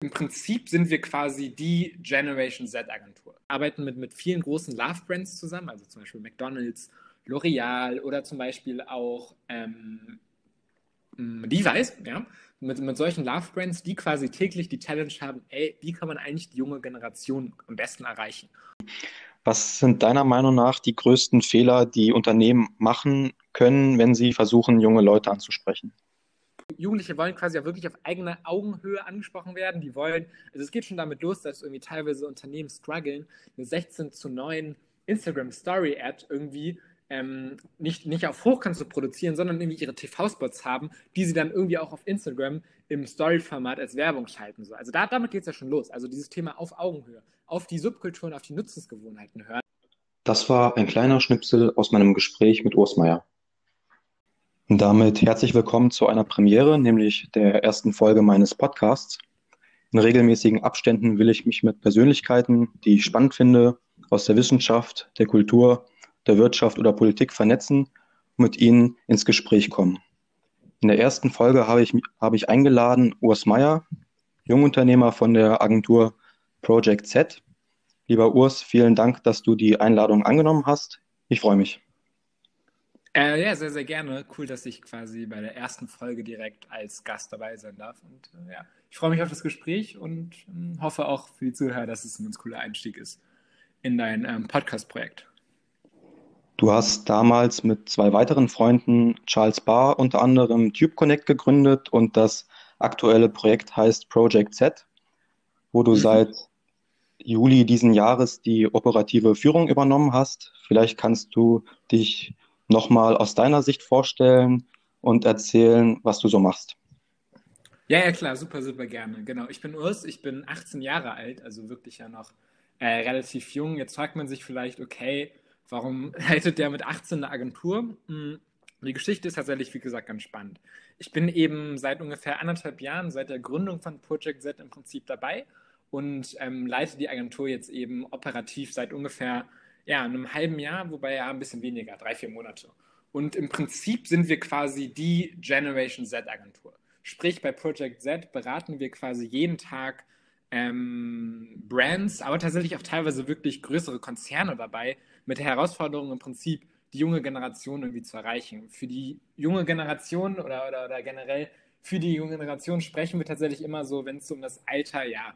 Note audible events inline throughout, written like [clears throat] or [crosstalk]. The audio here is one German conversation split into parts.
Im Prinzip sind wir quasi die Generation Z-Agentur. Arbeiten mit, mit vielen großen Love-Brands zusammen, also zum Beispiel McDonalds, L'Oreal oder zum Beispiel auch ähm, Levi's, ja, mit, mit solchen Love-Brands, die quasi täglich die Challenge haben, ey, wie kann man eigentlich die junge Generation am besten erreichen? Was sind deiner Meinung nach die größten Fehler, die Unternehmen machen können, wenn sie versuchen, junge Leute anzusprechen? Jugendliche wollen quasi ja wirklich auf eigener Augenhöhe angesprochen werden. Die wollen, also es geht schon damit los, dass irgendwie teilweise Unternehmen strugglen, eine 16 zu 9 Instagram Story Ad irgendwie ähm, nicht, nicht auf Hochkant zu produzieren, sondern irgendwie ihre TV-Spots haben, die sie dann irgendwie auch auf Instagram im Story-Format als Werbung schalten. So. Also da, damit geht es ja schon los. Also dieses Thema auf Augenhöhe, auf die Subkulturen, auf die Nutzungsgewohnheiten hören. Das war ein kleiner Schnipsel aus meinem Gespräch mit Urs Meier. Und damit herzlich willkommen zu einer Premiere, nämlich der ersten Folge meines Podcasts. In regelmäßigen Abständen will ich mich mit Persönlichkeiten, die ich spannend finde, aus der Wissenschaft, der Kultur, der Wirtschaft oder Politik vernetzen und mit ihnen ins Gespräch kommen. In der ersten Folge habe ich, habe ich eingeladen Urs Meier, Jungunternehmer von der Agentur Project Z. Lieber Urs, vielen Dank, dass du die Einladung angenommen hast. Ich freue mich. Äh, ja, sehr, sehr gerne. Cool, dass ich quasi bei der ersten Folge direkt als Gast dabei sein darf. Und äh, ja, ich freue mich auf das Gespräch und äh, hoffe auch für die Zuhörer, dass es ein ganz cooler Einstieg ist in dein ähm, Podcast-Projekt. Du hast damals mit zwei weiteren Freunden, Charles Barr unter anderem, Tube Connect gegründet und das aktuelle Projekt heißt Project Z, wo du mhm. seit Juli diesen Jahres die operative Führung übernommen hast. Vielleicht kannst du dich nochmal aus deiner Sicht vorstellen und erzählen, was du so machst. Ja, ja, klar, super, super gerne. Genau, ich bin Urs, ich bin 18 Jahre alt, also wirklich ja noch äh, relativ jung. Jetzt fragt man sich vielleicht, okay, warum [laughs] leitet der mit 18 eine Agentur? Hm, die Geschichte ist tatsächlich, wie gesagt, ganz spannend. Ich bin eben seit ungefähr anderthalb Jahren, seit der Gründung von Project Z im Prinzip dabei und ähm, leite die Agentur jetzt eben operativ seit ungefähr ja, einem halben Jahr, wobei ja ein bisschen weniger, drei, vier Monate. Und im Prinzip sind wir quasi die Generation Z-Agentur. Sprich, bei Project Z beraten wir quasi jeden Tag ähm, Brands, aber tatsächlich auch teilweise wirklich größere Konzerne dabei, mit der Herausforderung im Prinzip die junge Generation irgendwie zu erreichen. Für die junge Generation oder, oder, oder generell für die junge Generation sprechen wir tatsächlich immer so, wenn es um das Alter, ja,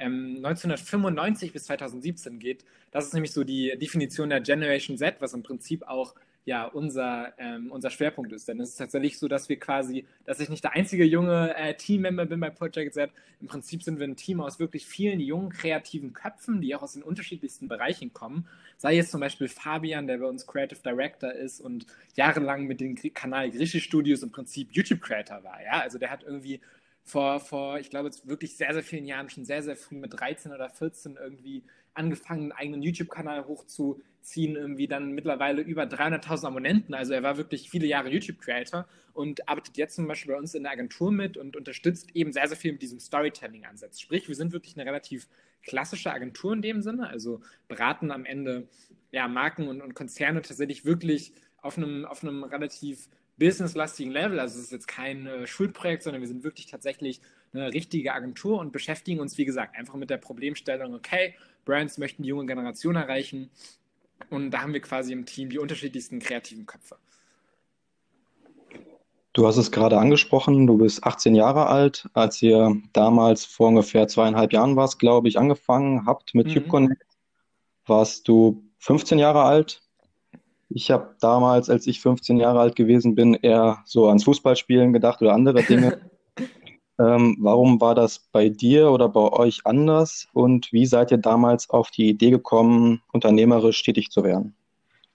1995 ähm, bis 2017 geht. Das ist nämlich so die Definition der Generation Z, was im Prinzip auch ja unser, ähm, unser Schwerpunkt ist. Denn es ist tatsächlich so, dass wir quasi, dass ich nicht der einzige junge äh, Teammember bin bei Project Z. Im Prinzip sind wir ein Team aus wirklich vielen jungen, kreativen Köpfen, die auch aus den unterschiedlichsten Bereichen kommen. Sei es zum Beispiel Fabian, der bei uns Creative Director ist und jahrelang mit dem Kanal Griechisch Studios im Prinzip YouTube-Creator war. Ja? Also der hat irgendwie vor, vor, ich glaube, wirklich sehr, sehr vielen Jahren, schon sehr, sehr früh mit 13 oder 14 irgendwie angefangen, einen eigenen YouTube-Kanal hochzuziehen, irgendwie dann mittlerweile über 300.000 Abonnenten. Also er war wirklich viele Jahre YouTube-Creator und arbeitet jetzt zum Beispiel bei uns in der Agentur mit und unterstützt eben sehr, sehr viel mit diesem Storytelling-Ansatz. Sprich, wir sind wirklich eine relativ klassische Agentur in dem Sinne, also beraten am Ende ja, Marken und, und Konzerne tatsächlich wirklich auf einem, auf einem relativ businesslastigen Level. Also es ist jetzt kein äh, Schulprojekt, sondern wir sind wirklich tatsächlich eine richtige Agentur und beschäftigen uns, wie gesagt, einfach mit der Problemstellung, okay, Brands möchten die junge Generation erreichen und da haben wir quasi im Team die unterschiedlichsten kreativen Köpfe. Du hast es gerade angesprochen, du bist 18 Jahre alt. Als ihr damals vor ungefähr zweieinhalb Jahren warst, glaube ich, angefangen habt mit mhm. Connect, warst du 15 Jahre alt. Ich habe damals, als ich 15 Jahre alt gewesen bin, eher so ans Fußballspielen gedacht oder andere Dinge. [laughs] ähm, warum war das bei dir oder bei euch anders und wie seid ihr damals auf die Idee gekommen, unternehmerisch tätig zu werden?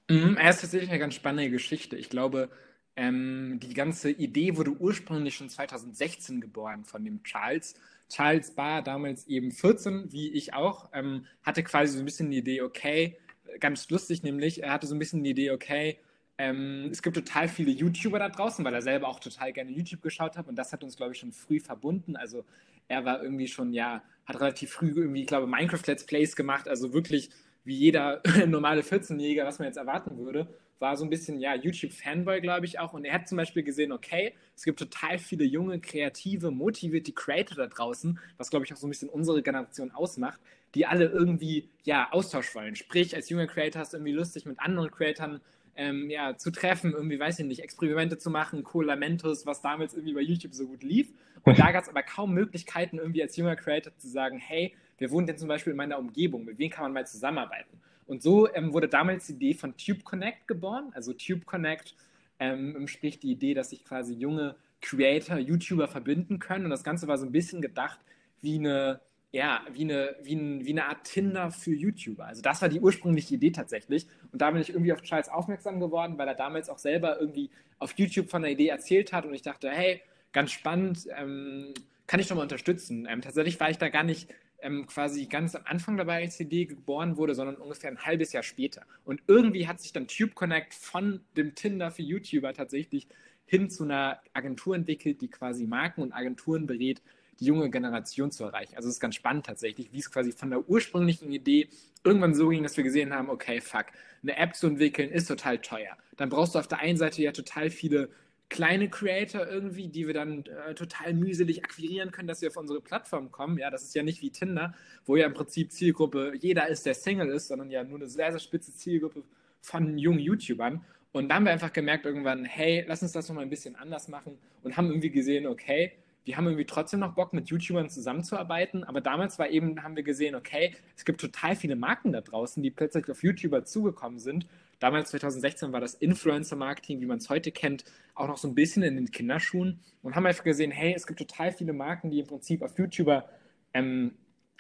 Mhm, es ist tatsächlich eine ganz spannende Geschichte. Ich glaube, ähm, die ganze Idee wurde ursprünglich schon 2016 geboren von dem Charles. Charles war damals eben 14, wie ich auch, ähm, hatte quasi so ein bisschen die Idee, okay, ganz lustig, nämlich, er hatte so ein bisschen die Idee, okay, ähm, es gibt total viele YouTuber da draußen, weil er selber auch total gerne YouTube geschaut hat und das hat uns, glaube ich, schon früh verbunden. Also er war irgendwie schon, ja, hat relativ früh irgendwie, ich glaube, Minecraft Let's Plays gemacht, also wirklich wie jeder [laughs] normale 14-Jähriger, was man jetzt erwarten würde. war so ein bisschen, ja, YouTube-Fanboy, glaube ich auch. Und er hat zum Beispiel gesehen, okay, es gibt total viele junge, kreative, motivierte Creator da draußen, was, glaube ich, auch so ein bisschen unsere Generation ausmacht, die alle irgendwie, ja, Austausch wollen. Sprich, als junger Creator hast du irgendwie lustig mit anderen Creatoren ähm, ja, zu treffen, irgendwie, weiß ich nicht, Experimente zu machen, Colamentus, was damals irgendwie bei YouTube so gut lief. Und da [laughs] gab es aber kaum Möglichkeiten, irgendwie als junger Creator zu sagen, hey, wer wohnt denn zum Beispiel in meiner Umgebung? Mit wem kann man mal zusammenarbeiten? Und so ähm, wurde damals die Idee von Tube Connect geboren. Also Tube Connect ähm, spricht die Idee, dass sich quasi junge Creator, YouTuber verbinden können. Und das Ganze war so ein bisschen gedacht wie eine, ja, wie eine, wie, ein, wie eine Art Tinder für YouTuber. Also das war die ursprüngliche Idee tatsächlich. Und da bin ich irgendwie auf Charles aufmerksam geworden, weil er damals auch selber irgendwie auf YouTube von der Idee erzählt hat. Und ich dachte, hey, ganz spannend, ähm, kann ich doch mal unterstützen. Ähm, tatsächlich war ich da gar nicht ähm, quasi ganz am Anfang dabei, als die Idee geboren wurde, sondern ungefähr ein halbes Jahr später. Und irgendwie hat sich dann Tube Connect von dem Tinder für YouTuber tatsächlich hin zu einer Agentur entwickelt, die quasi Marken und Agenturen berät, die junge Generation zu erreichen. Also es ist ganz spannend tatsächlich, wie es quasi von der ursprünglichen Idee irgendwann so ging, dass wir gesehen haben, okay, fuck, eine App zu entwickeln ist total teuer. Dann brauchst du auf der einen Seite ja total viele kleine Creator irgendwie, die wir dann äh, total mühselig akquirieren können, dass sie auf unsere Plattform kommen. Ja, das ist ja nicht wie Tinder, wo ja im Prinzip Zielgruppe jeder ist, der Single ist, sondern ja nur eine sehr, sehr spitze Zielgruppe von jungen YouTubern. Und da haben wir einfach gemerkt irgendwann, hey, lass uns das nochmal ein bisschen anders machen und haben irgendwie gesehen, okay, wir haben irgendwie trotzdem noch Bock, mit YouTubern zusammenzuarbeiten. Aber damals war eben, haben wir gesehen, okay, es gibt total viele Marken da draußen, die plötzlich auf YouTuber zugekommen sind Damals, 2016, war das Influencer-Marketing, wie man es heute kennt, auch noch so ein bisschen in den Kinderschuhen und haben einfach gesehen, hey, es gibt total viele Marken, die im Prinzip auf YouTuber ähm,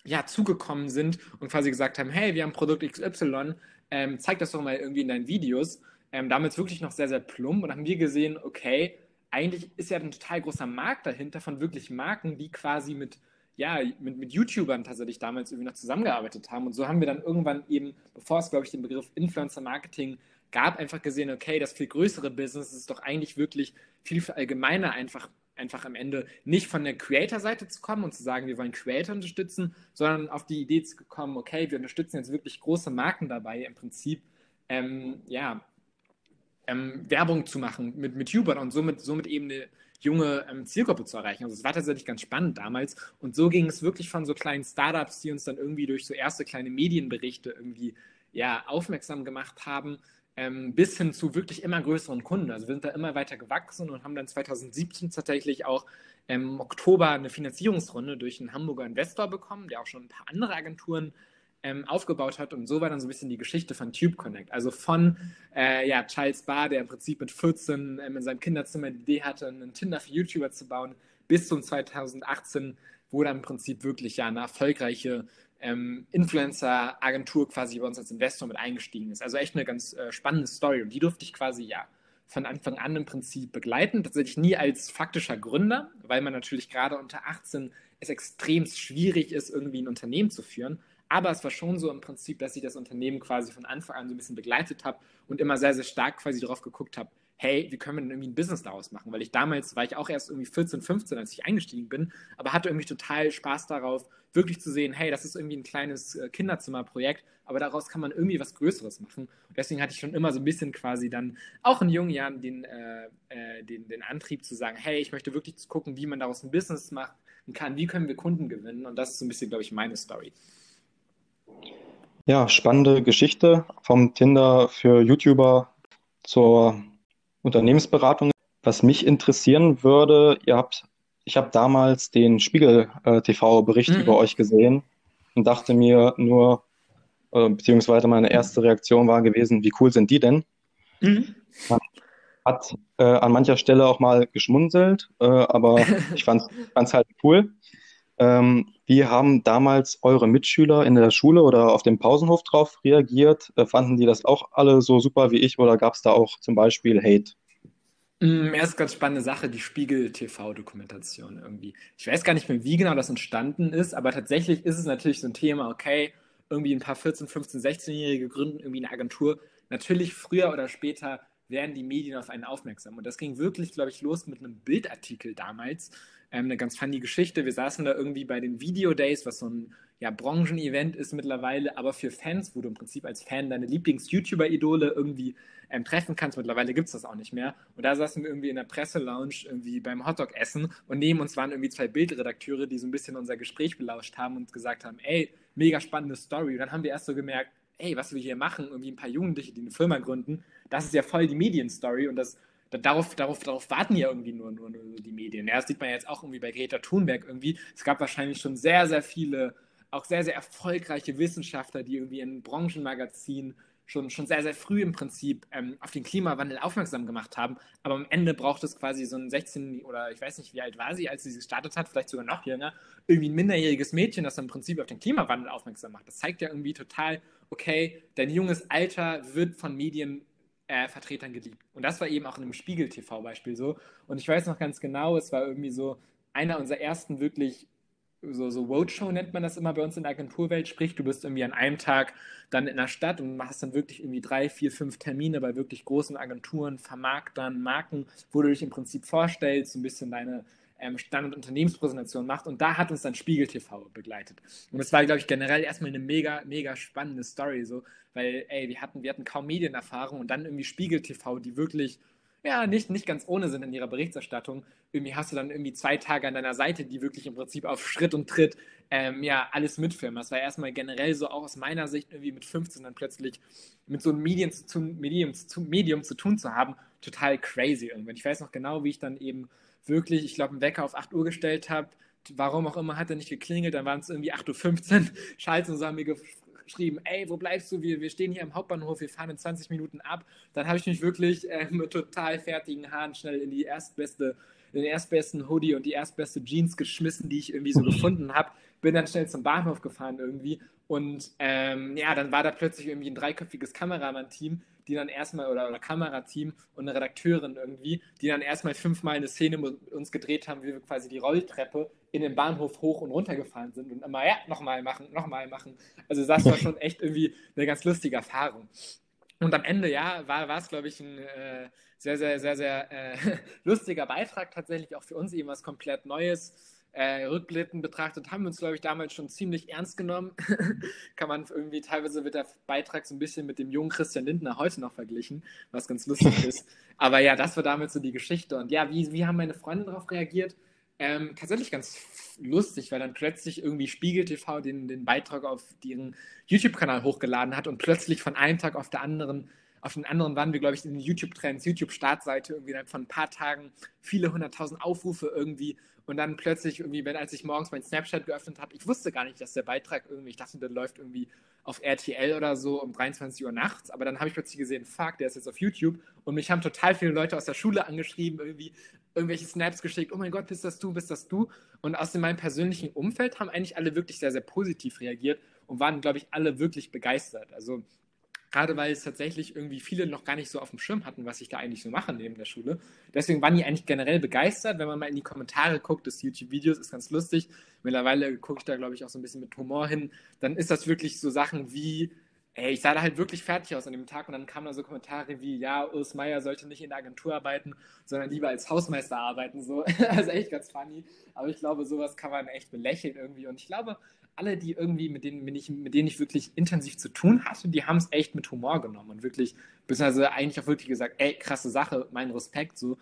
ja, zugekommen sind und quasi gesagt haben, hey, wir haben Produkt XY, ähm, zeig das doch mal irgendwie in deinen Videos. Ähm, damals wirklich noch sehr, sehr plump und haben wir gesehen, okay, eigentlich ist ja ein total großer Markt dahinter von wirklich Marken, die quasi mit ja, mit, mit YouTubern tatsächlich damals irgendwie noch zusammengearbeitet haben. Und so haben wir dann irgendwann eben, bevor es, glaube ich, den Begriff Influencer Marketing gab, einfach gesehen, okay, das viel größere Business ist doch eigentlich wirklich viel allgemeiner einfach, einfach am Ende nicht von der Creator-Seite zu kommen und zu sagen, wir wollen Creator unterstützen, sondern auf die Idee zu kommen, okay, wir unterstützen jetzt wirklich große Marken dabei, im Prinzip, ähm, ja, ähm, Werbung zu machen mit, mit YouTubern und somit, somit eben eine junge ähm, Zielgruppe zu erreichen. Also es war tatsächlich ganz spannend damals. Und so ging es wirklich von so kleinen Startups, die uns dann irgendwie durch so erste kleine Medienberichte irgendwie ja, aufmerksam gemacht haben, ähm, bis hin zu wirklich immer größeren Kunden. Also wir sind da immer weiter gewachsen und haben dann 2017 tatsächlich auch im Oktober eine Finanzierungsrunde durch einen Hamburger Investor bekommen, der auch schon ein paar andere Agenturen ähm, aufgebaut hat. Und so war dann so ein bisschen die Geschichte von Tube Connect. Also von äh, ja, Charles Barr, der im Prinzip mit 14 ähm, in seinem Kinderzimmer die Idee hatte, einen Tinder für YouTuber zu bauen, bis zum 2018, wo dann im Prinzip wirklich ja eine erfolgreiche ähm, Influencer-Agentur quasi bei uns als Investor mit eingestiegen ist. Also echt eine ganz äh, spannende Story. Und die durfte ich quasi ja von Anfang an im Prinzip begleiten. Tatsächlich nie als faktischer Gründer, weil man natürlich gerade unter 18 es extrem schwierig ist, irgendwie ein Unternehmen zu führen. Aber es war schon so im Prinzip, dass ich das Unternehmen quasi von Anfang an so ein bisschen begleitet habe und immer sehr, sehr stark quasi darauf geguckt habe, hey, wie können wir denn irgendwie ein Business daraus machen? Weil ich damals war ich auch erst irgendwie 14, 15, als ich eingestiegen bin, aber hatte irgendwie total Spaß darauf, wirklich zu sehen, hey, das ist irgendwie ein kleines äh, Kinderzimmerprojekt, aber daraus kann man irgendwie was Größeres machen. Und deswegen hatte ich schon immer so ein bisschen quasi dann auch in jungen Jahren den, äh, äh, den, den Antrieb zu sagen, hey, ich möchte wirklich gucken, wie man daraus ein Business machen kann, wie können wir Kunden gewinnen. Und das ist so ein bisschen, glaube ich, meine Story. Ja, spannende Geschichte vom Tinder für YouTuber zur Unternehmensberatung. Was mich interessieren würde, ihr habt, ich habe damals den Spiegel äh, TV-Bericht mhm. über euch gesehen und dachte mir nur, äh, beziehungsweise meine erste Reaktion war gewesen, wie cool sind die denn? Mhm. Man hat äh, an mancher Stelle auch mal geschmunzelt, äh, aber [laughs] ich fand es halt cool. Ähm, wie haben damals eure Mitschüler in der Schule oder auf dem Pausenhof drauf reagiert? Äh, fanden die das auch alle so super wie ich oder gab es da auch zum Beispiel Hate? Mm, ja, ist ganz spannende Sache, die Spiegel-TV-Dokumentation irgendwie. Ich weiß gar nicht mehr, wie genau das entstanden ist, aber tatsächlich ist es natürlich so ein Thema, okay, irgendwie ein paar 14, 15, 16-Jährige gründen irgendwie eine Agentur. Natürlich früher oder später werden die Medien auf einen aufmerksam. Und das ging wirklich, glaube ich, los mit einem Bildartikel damals, ähm, eine ganz funny Geschichte. Wir saßen da irgendwie bei den Video Days, was so ein ja, Branchen-Event ist mittlerweile, aber für Fans, wo du im Prinzip als Fan deine Lieblings-YouTuber-Idole irgendwie ähm, treffen kannst. Mittlerweile gibt es das auch nicht mehr. Und da saßen wir irgendwie in der Presselounge irgendwie beim Hotdog-Essen und neben uns waren irgendwie zwei Bildredakteure, die so ein bisschen unser Gespräch belauscht haben und gesagt haben, ey, mega spannende Story. Und dann haben wir erst so gemerkt, ey, was wir hier machen, irgendwie ein paar Jugendliche, die eine Firma gründen, das ist ja voll die Medienstory und das darauf, darauf, darauf warten ja irgendwie nur, nur, nur die Medien. Ja, das sieht man jetzt auch irgendwie bei Greta Thunberg irgendwie. Es gab wahrscheinlich schon sehr, sehr viele, auch sehr, sehr erfolgreiche Wissenschaftler, die irgendwie in Branchenmagazinen schon, schon sehr, sehr früh im Prinzip ähm, auf den Klimawandel aufmerksam gemacht haben. Aber am Ende braucht es quasi so ein 16- oder ich weiß nicht, wie alt war sie, als sie gestartet hat, vielleicht sogar noch jünger, irgendwie ein minderjähriges Mädchen, das im Prinzip auf den Klimawandel aufmerksam macht. Das zeigt ja irgendwie total, okay, dein junges Alter wird von Medien äh, Vertretern geliebt. Und das war eben auch in einem Spiegel-TV-Beispiel so. Und ich weiß noch ganz genau, es war irgendwie so einer unserer ersten wirklich so, so Roadshow nennt man das immer bei uns in der Agenturwelt, sprich, du bist irgendwie an einem Tag dann in der Stadt und machst dann wirklich irgendwie drei, vier, fünf Termine bei wirklich großen Agenturen, Vermarktern, Marken, wo du dich im Prinzip vorstellst, so ein bisschen deine ähm, Stand- und Unternehmenspräsentation macht. Und da hat uns dann Spiegel TV begleitet. Und es war, glaube ich, generell erstmal eine mega, mega spannende Story, so, weil, ey, wir hatten, wir hatten kaum Medienerfahrung und dann irgendwie Spiegel TV, die wirklich ja, nicht, nicht ganz ohne sind in ihrer Berichterstattung. Irgendwie hast du dann irgendwie zwei Tage an deiner Seite, die wirklich im Prinzip auf Schritt und Tritt ähm, ja, alles mitfilmen. Das war erstmal generell so auch aus meiner Sicht irgendwie mit 15 dann plötzlich mit so einem Medium zu, Medium, zu, Medium zu tun zu haben, total crazy irgendwann. Ich weiß noch genau, wie ich dann eben wirklich, ich glaube, einen Wecker auf 8 Uhr gestellt habe. Warum auch immer hat er nicht geklingelt, dann waren es irgendwie 8.15 Uhr. Schalten [laughs] und haben mir geschrieben, ey, wo bleibst du? Wir, wir stehen hier am Hauptbahnhof, wir fahren in 20 Minuten ab. Dann habe ich mich wirklich äh, mit total fertigen Haaren schnell in die erstbeste, in den erstbesten Hoodie und die erstbeste Jeans geschmissen, die ich irgendwie so gefunden habe. Bin dann schnell zum Bahnhof gefahren irgendwie. Und ähm, ja, dann war da plötzlich irgendwie ein dreiköpfiges Kameramann-Team, die dann erstmal, oder, oder Kamerateam und eine Redakteurin irgendwie, die dann erstmal fünfmal eine Szene mit uns gedreht haben, wie wir quasi die Rolltreppe in den Bahnhof hoch und runter gefahren sind und immer, ja, nochmal machen, nochmal machen. Also das war schon echt irgendwie eine ganz lustige Erfahrung. Und am Ende, ja, war, es, glaube ich, ein äh, sehr, sehr, sehr, sehr äh, [laughs] lustiger Beitrag tatsächlich, auch für uns eben was komplett Neues äh, rückblickend betrachtet, haben wir uns, glaube ich, damals schon ziemlich ernst genommen. [laughs] Kann man irgendwie, teilweise wird der Beitrag so ein bisschen mit dem jungen Christian Lindner heute noch verglichen, was ganz lustig [laughs] ist. Aber ja, das war damals so die Geschichte. Und ja, wie, wie haben meine Freunde darauf reagiert? Ähm, tatsächlich ganz lustig, weil dann plötzlich irgendwie Spiegel TV den, den Beitrag auf ihren YouTube-Kanal hochgeladen hat und plötzlich von einem Tag auf der anderen auf den anderen waren wir, glaube ich, in den YouTube-Trends, YouTube-Startseite irgendwie von ein paar Tagen viele hunderttausend Aufrufe irgendwie und dann plötzlich irgendwie, wenn als ich morgens mein Snapchat geöffnet habe, ich wusste gar nicht, dass der Beitrag irgendwie, ich dachte, der läuft irgendwie auf RTL oder so um 23 Uhr nachts, aber dann habe ich plötzlich gesehen, fuck, der ist jetzt auf YouTube und mich haben total viele Leute aus der Schule angeschrieben, irgendwie irgendwelche Snaps geschickt, oh mein Gott, bist das du, bist das du? Und aus meinem persönlichen Umfeld haben eigentlich alle wirklich sehr, sehr positiv reagiert und waren, glaube ich, alle wirklich begeistert. Also gerade weil es tatsächlich irgendwie viele noch gar nicht so auf dem Schirm hatten, was ich da eigentlich so mache neben der Schule. Deswegen waren die eigentlich generell begeistert. Wenn man mal in die Kommentare guckt des YouTube-Videos, ist ganz lustig. Mittlerweile gucke ich da, glaube ich, auch so ein bisschen mit Humor hin. Dann ist das wirklich so Sachen wie, ey, ich sah da halt wirklich fertig aus an dem Tag und dann kamen da so Kommentare wie, ja, Urs Meier sollte nicht in der Agentur arbeiten, sondern lieber als Hausmeister arbeiten. So, [laughs] also echt ganz funny. Aber ich glaube, sowas kann man echt belächeln irgendwie. Und ich glaube, alle, die irgendwie, mit denen, mit, ich, mit denen ich wirklich intensiv zu tun hatte, die haben es echt mit Humor genommen und wirklich, beziehungsweise eigentlich auch wirklich gesagt, ey, krasse Sache, mein Respekt, so,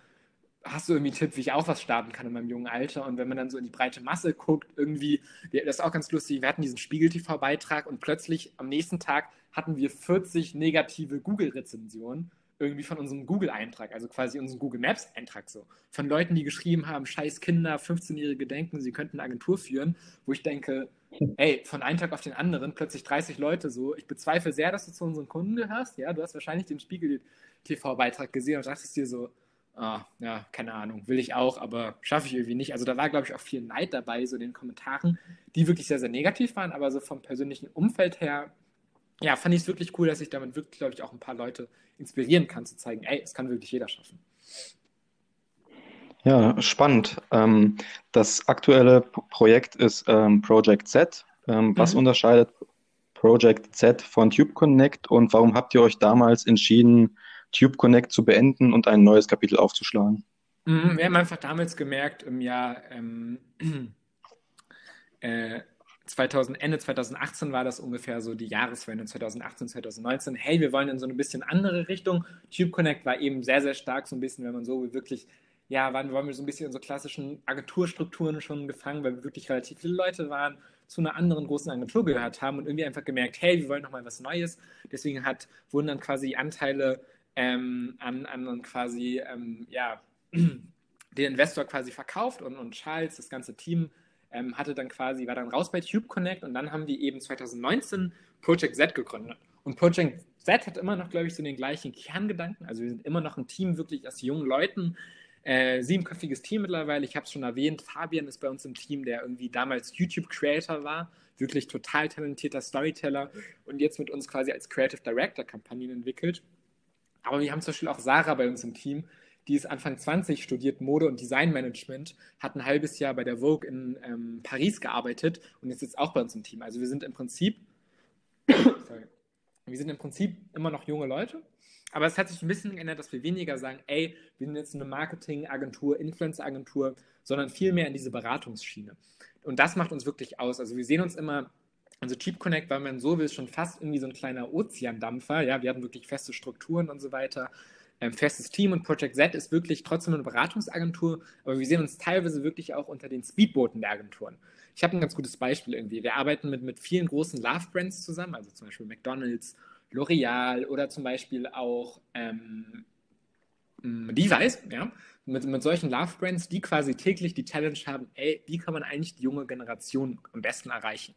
hast du irgendwie einen Tipp, wie ich auch was starten kann in meinem jungen Alter? Und wenn man dann so in die breite Masse guckt, irgendwie, das ist auch ganz lustig, wir hatten diesen Spiegel-TV-Beitrag und plötzlich am nächsten Tag hatten wir 40 negative Google-Rezensionen irgendwie von unserem Google-Eintrag, also quasi unserem Google Maps-Eintrag so. Von Leuten, die geschrieben haben, scheiß Kinder, 15-Jährige denken, sie könnten eine Agentur führen, wo ich denke, ey, von einem Tag auf den anderen plötzlich 30 Leute so. Ich bezweifle sehr, dass du zu unseren Kunden gehörst. Ja, du hast wahrscheinlich den Spiegel-TV-Beitrag gesehen und dachtest dir so, ah, ja, keine Ahnung, will ich auch, aber schaffe ich irgendwie nicht. Also da war, glaube ich, auch viel Neid dabei, so in den Kommentaren, die wirklich sehr, sehr negativ waren, aber so vom persönlichen Umfeld her, ja, fand ich es wirklich cool, dass ich damit wirklich, glaube ich, auch ein paar Leute inspirieren kann, zu zeigen, ey, es kann wirklich jeder schaffen. Ja, spannend. Ähm, das aktuelle Projekt ist ähm, Project Z. Ähm, was mhm. unterscheidet Project Z von Tube Connect und warum habt ihr euch damals entschieden, Tube Connect zu beenden und ein neues Kapitel aufzuschlagen? Mhm, wir haben einfach damals gemerkt, im Jahr ähm, [clears throat] äh, 2000, Ende 2018 war das ungefähr so die Jahreswende 2018, 2019. Hey, wir wollen in so eine bisschen andere Richtung. Tube Connect war eben sehr, sehr stark, so ein bisschen, wenn man so wirklich, ja, waren, waren wir so ein bisschen in so klassischen Agenturstrukturen schon gefangen, weil wir wirklich relativ viele Leute waren, zu einer anderen großen Agentur gehört haben und irgendwie einfach gemerkt, hey, wir wollen nochmal was Neues. Deswegen hat, wurden dann quasi Anteile ähm, an, an quasi, ähm, ja, [clears throat] den Investor quasi verkauft und, und Charles, das ganze Team, ähm, hatte dann quasi, war dann raus bei Tube Connect und dann haben wir eben 2019 Project Z gegründet. Und Project Z hat immer noch, glaube ich, so den gleichen Kerngedanken. Also wir sind immer noch ein Team wirklich aus jungen Leuten. Äh, siebenköpfiges Team mittlerweile. Ich habe es schon erwähnt. Fabian ist bei uns im Team, der irgendwie damals YouTube-Creator war. Wirklich total talentierter Storyteller und jetzt mit uns quasi als Creative Director Kampagnen entwickelt. Aber wir haben zum Beispiel auch Sarah bei uns im Team, die ist Anfang 20, studiert Mode- und Designmanagement, hat ein halbes Jahr bei der Vogue in ähm, Paris gearbeitet und ist jetzt auch bei uns im Team. Also wir sind im Prinzip, [coughs] sorry, wir sind im Prinzip immer noch junge Leute, aber es hat sich ein bisschen geändert, dass wir weniger sagen, ey, wir sind jetzt eine Marketingagentur, Influencer-Agentur, sondern viel mehr in diese Beratungsschiene. Und das macht uns wirklich aus. Also wir sehen uns immer also Cheap Connect, weil man so will, schon fast irgendwie so ein kleiner Ozeandampfer. Ja, wir hatten wirklich feste Strukturen und so weiter ähm, festes Team und Project Z ist wirklich trotzdem eine Beratungsagentur, aber wir sehen uns teilweise wirklich auch unter den Speedbooten der Agenturen. Ich habe ein ganz gutes Beispiel irgendwie. Wir arbeiten mit, mit vielen großen Love-Brands zusammen, also zum Beispiel McDonalds, L'Oreal oder zum Beispiel auch ähm, Device, ja, mit, mit solchen Love-Brands, die quasi täglich die Challenge haben, ey, wie kann man eigentlich die junge Generation am besten erreichen?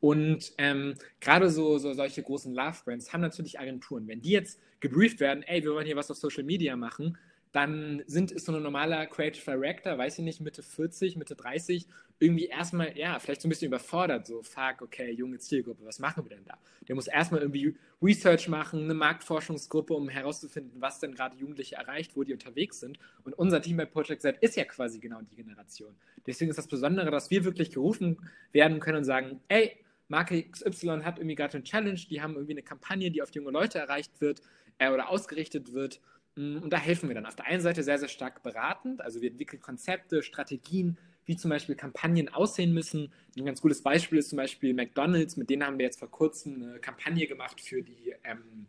Und ähm, gerade so, so solche großen Love-Brands haben natürlich Agenturen. Wenn die jetzt gebrieft werden, ey, wir wollen hier was auf Social Media machen, dann sind, ist so ein normaler Creative Director, weiß ich nicht, Mitte 40, Mitte 30, irgendwie erstmal, ja, vielleicht so ein bisschen überfordert, so, fuck, okay, junge Zielgruppe, was machen wir denn da? Der muss erstmal irgendwie Research machen, eine Marktforschungsgruppe, um herauszufinden, was denn gerade Jugendliche erreicht, wo die unterwegs sind. Und unser Team bei Project Z ist ja quasi genau die Generation. Deswegen ist das Besondere, dass wir wirklich gerufen werden können und sagen, ey, Marke XY hat irgendwie gerade eine Challenge, die haben irgendwie eine Kampagne, die auf junge Leute erreicht wird äh, oder ausgerichtet wird. Mm, und da helfen wir dann auf der einen Seite sehr, sehr stark beratend. Also wir entwickeln Konzepte, Strategien, wie zum Beispiel Kampagnen aussehen müssen. Ein ganz gutes Beispiel ist zum Beispiel McDonald's. Mit denen haben wir jetzt vor kurzem eine Kampagne gemacht für die ähm,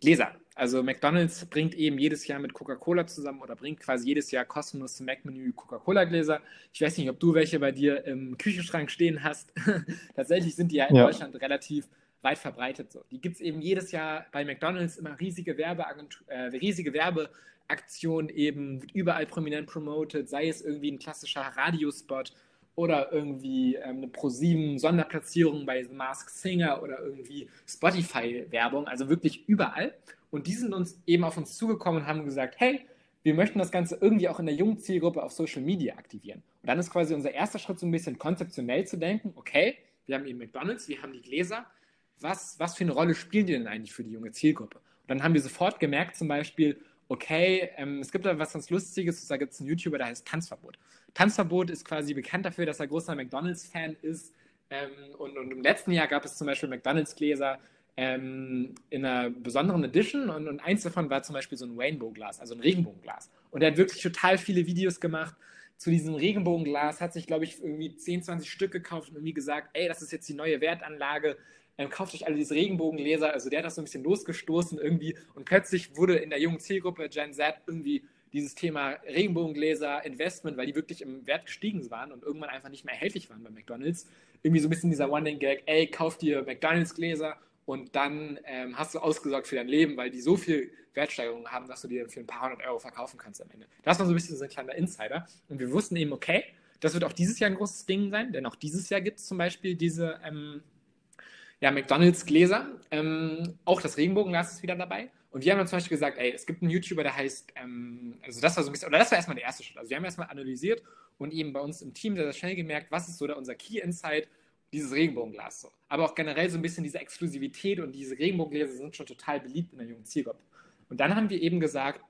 Gläser. Also McDonald's bringt eben jedes Jahr mit Coca-Cola zusammen oder bringt quasi jedes Jahr kostenlos zum Mac-Menü Coca-Cola-Gläser. Ich weiß nicht, ob du welche bei dir im Küchenschrank stehen hast. [laughs] Tatsächlich sind die ja in ja. Deutschland relativ weit verbreitet. So. Die gibt es eben jedes Jahr bei McDonald's immer riesige Werbeagentur, äh, riesige Werbeaktionen eben, überall prominent promoted, sei es irgendwie ein klassischer Radiospot oder irgendwie ähm, eine ProSieben Sonderplatzierung bei The Mask Singer oder irgendwie Spotify-Werbung, also wirklich überall. Und die sind uns eben auf uns zugekommen und haben gesagt, hey, wir möchten das Ganze irgendwie auch in der jungen Zielgruppe auf Social Media aktivieren. Und dann ist quasi unser erster Schritt so ein bisschen konzeptionell zu denken, okay, wir haben eben McDonalds, wir haben die Gläser, was, was für eine Rolle spielen die denn eigentlich für die junge Zielgruppe? Und dann haben wir sofort gemerkt, zum Beispiel, okay, ähm, es gibt da was ganz Lustiges, da gibt es einen YouTuber, der heißt Tanzverbot. Tanzverbot ist quasi bekannt dafür, dass er großer McDonalds-Fan ist. Ähm, und, und, im letzten Jahr gab es zum Beispiel McDonalds-Gläser ähm, in einer besonderen Edition und, und, eins davon war zum Beispiel so ein Rainbow-Glas, also ein Regenbogenglas. Und er hat wirklich total viele Videos gemacht zu diesem Regenbogenglas, hat sich, glaube ich, irgendwie 10, 20 Stück gekauft und irgendwie gesagt, ey, das ist jetzt die neue Wertanlage, ähm, kauft euch alle diese Regenbogengläser. Also der hat das so ein bisschen losgestoßen irgendwie und plötzlich wurde in der jungen Zielgruppe Gen Z irgendwie dieses Thema Regenbogengläser, Investment, weil die wirklich im Wert gestiegen waren und irgendwann einfach nicht mehr erhältlich waren bei McDonalds. Irgendwie so ein bisschen dieser One-Day-Gag, ey, kauf dir McDonalds-Gläser und dann ähm, hast du ausgesorgt für dein Leben, weil die so viel Wertsteigerung haben, dass du dann für ein paar hundert Euro verkaufen kannst am Ende. Das war so ein bisschen so ein kleiner Insider. Und wir wussten eben, okay, das wird auch dieses Jahr ein großes Ding sein, denn auch dieses Jahr gibt es zum Beispiel diese ähm, ja, McDonalds-Gläser. Ähm, auch das Regenbogenglas ist wieder dabei. Und wir haben dann zum Beispiel gesagt, ey, es gibt einen YouTuber, der heißt, ähm, also das war so ein bisschen, oder das war erstmal der erste Schritt. Also wir haben erstmal analysiert und eben bei uns im Team sehr, sehr schnell gemerkt, was ist so der, unser Key Insight, dieses Regenbogenglas so. Aber auch generell so ein bisschen diese Exklusivität und diese Regenbogengläser sind schon total beliebt in der jungen Zielgruppe. Und dann haben wir eben gesagt,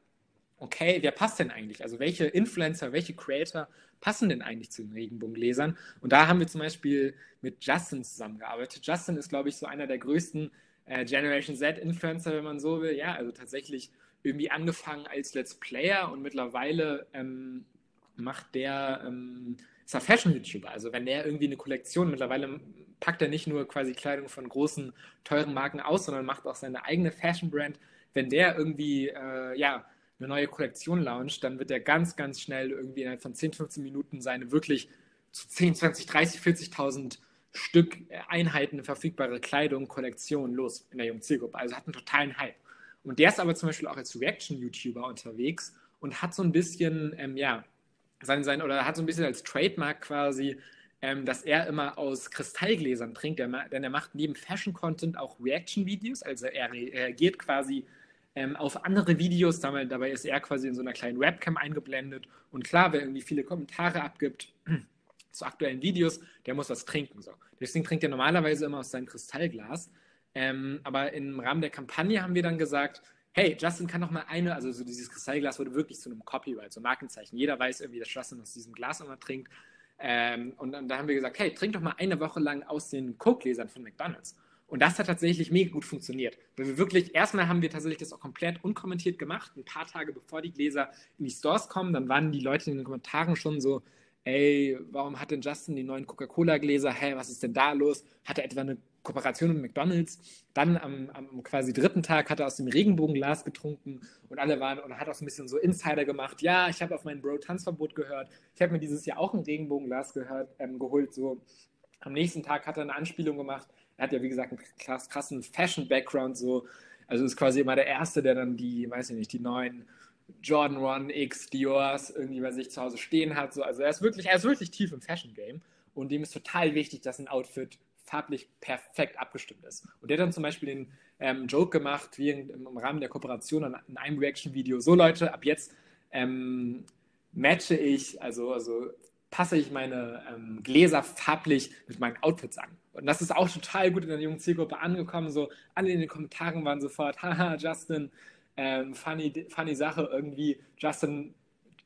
okay, wer passt denn eigentlich? Also welche Influencer, welche Creator passen denn eigentlich zu den Regenbogengläsern? Und da haben wir zum Beispiel mit Justin zusammengearbeitet. Justin ist, glaube ich, so einer der größten äh, Generation Z-Influencer, wenn man so will. Ja, also tatsächlich irgendwie angefangen als Let's Player und mittlerweile ähm, macht der, ähm, ist er Fashion-YouTuber. Also wenn der irgendwie eine Kollektion, mittlerweile packt er nicht nur quasi Kleidung von großen, teuren Marken aus, sondern macht auch seine eigene Fashion-Brand. Wenn der irgendwie, äh, ja, eine neue Kollektion launcht, dann wird er ganz, ganz schnell irgendwie innerhalb von 10, 15 Minuten seine wirklich zu 10, 20, 30, 40.000 Stück äh, Einheiten verfügbare Kleidung, Kollektion los in der jungen Zielgruppe. Also hat einen totalen Hype. Und der ist aber zum Beispiel auch als Reaction-YouTuber unterwegs und hat so ein bisschen, ähm, ja, sein, sein, oder hat so ein bisschen als Trademark quasi, ähm, dass er immer aus Kristallgläsern trinkt, denn er macht neben Fashion-Content auch Reaction-Videos, also er reagiert quasi ähm, auf andere Videos, dabei ist er quasi in so einer kleinen Webcam eingeblendet und klar, wer irgendwie viele Kommentare abgibt, [clears throat] zu aktuellen Videos, der muss was trinken. So. Deswegen trinkt er normalerweise immer aus seinem Kristallglas. Ähm, aber im Rahmen der Kampagne haben wir dann gesagt, hey, Justin kann noch mal eine, also so dieses Kristallglas wurde wirklich zu einem Copyright, so Markenzeichen. Jeder weiß irgendwie, dass Justin aus diesem Glas immer trinkt. Ähm, und dann da haben wir gesagt, hey, trink doch mal eine Woche lang aus den Coke-Gläsern von McDonalds. Und das hat tatsächlich mega gut funktioniert. Weil wir wirklich, erstmal haben wir tatsächlich das auch komplett unkommentiert gemacht, ein paar Tage bevor die Gläser in die Stores kommen, dann waren die Leute in den Kommentaren schon so, ey, warum hat denn Justin die neuen Coca-Cola-Gläser? Hey, was ist denn da los? Hat er etwa eine Kooperation mit McDonalds? Dann am, am quasi dritten Tag hat er aus dem Regenbogenglas getrunken und alle waren und hat auch so ein bisschen so Insider gemacht. Ja, ich habe auf mein Bro-Tanzverbot gehört. Ich habe mir dieses Jahr auch ein Regenbogenglas gehört, ähm, geholt. So am nächsten Tag hat er eine Anspielung gemacht. Er hat ja, wie gesagt, einen krassen Fashion-Background. So. Also ist quasi immer der Erste, der dann die, weiß ich nicht, die neuen Jordan One X Dior's irgendwie bei sich zu Hause stehen hat. So. Also er ist wirklich, er ist wirklich tief im Fashion Game und dem ist total wichtig, dass ein Outfit farblich perfekt abgestimmt ist. Und der hat dann zum Beispiel den ähm, Joke gemacht, wie in, im Rahmen der Kooperation in einem Reaction-Video. So Leute, ab jetzt ähm, matche ich, also, also passe ich meine ähm, Gläser farblich mit meinen Outfits an. Und das ist auch total gut in der jungen Zielgruppe angekommen. So alle in den Kommentaren waren sofort, [laughs] haha, Justin, ähm, funny, funny Sache irgendwie. Justin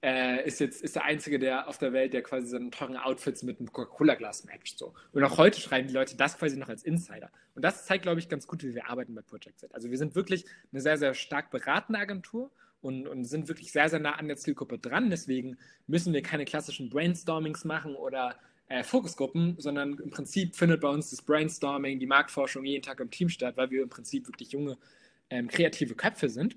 äh, ist jetzt ist der Einzige der auf der Welt, der quasi seine teuren Outfits mit einem Coca-Cola-Glas matcht. So. Und auch heute schreiben die Leute das quasi noch als Insider. Und das zeigt, glaube ich, ganz gut, wie wir arbeiten bei Project Z. Also wir sind wirklich eine sehr, sehr stark beratende Agentur und, und sind wirklich sehr, sehr nah an der Zielgruppe dran. Deswegen müssen wir keine klassischen Brainstormings machen oder äh, Fokusgruppen, sondern im Prinzip findet bei uns das Brainstorming, die Marktforschung jeden Tag im Team statt, weil wir im Prinzip wirklich junge ähm, kreative Köpfe sind.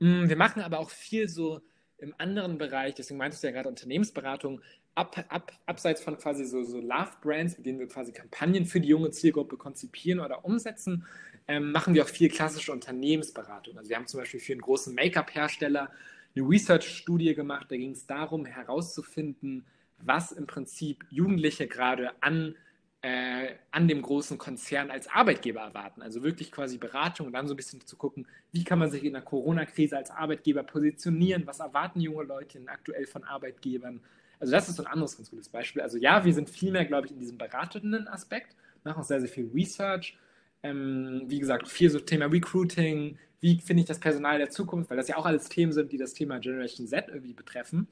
Mm, wir machen aber auch viel so im anderen Bereich, deswegen meintest du ja gerade Unternehmensberatung, ab, ab, abseits von quasi so, so Love-Brands, mit denen wir quasi Kampagnen für die junge Zielgruppe konzipieren oder umsetzen, ähm, machen wir auch viel klassische Unternehmensberatung. Also wir haben zum Beispiel für einen großen Make-up-Hersteller eine Research-Studie gemacht, da ging es darum herauszufinden, was im Prinzip Jugendliche gerade an äh, an dem großen Konzern als Arbeitgeber erwarten. Also wirklich quasi Beratung und dann so ein bisschen zu gucken, wie kann man sich in der Corona-Krise als Arbeitgeber positionieren, was erwarten junge Leute aktuell von Arbeitgebern. Also das ist so ein anderes ganz gutes Beispiel. Also ja, wir sind viel mehr, glaube ich, in diesem beratenden Aspekt, machen auch sehr, sehr viel Research. Ähm, wie gesagt, viel so Thema Recruiting, wie finde ich das Personal der Zukunft, weil das ja auch alles Themen sind, die das Thema Generation Z irgendwie betreffen.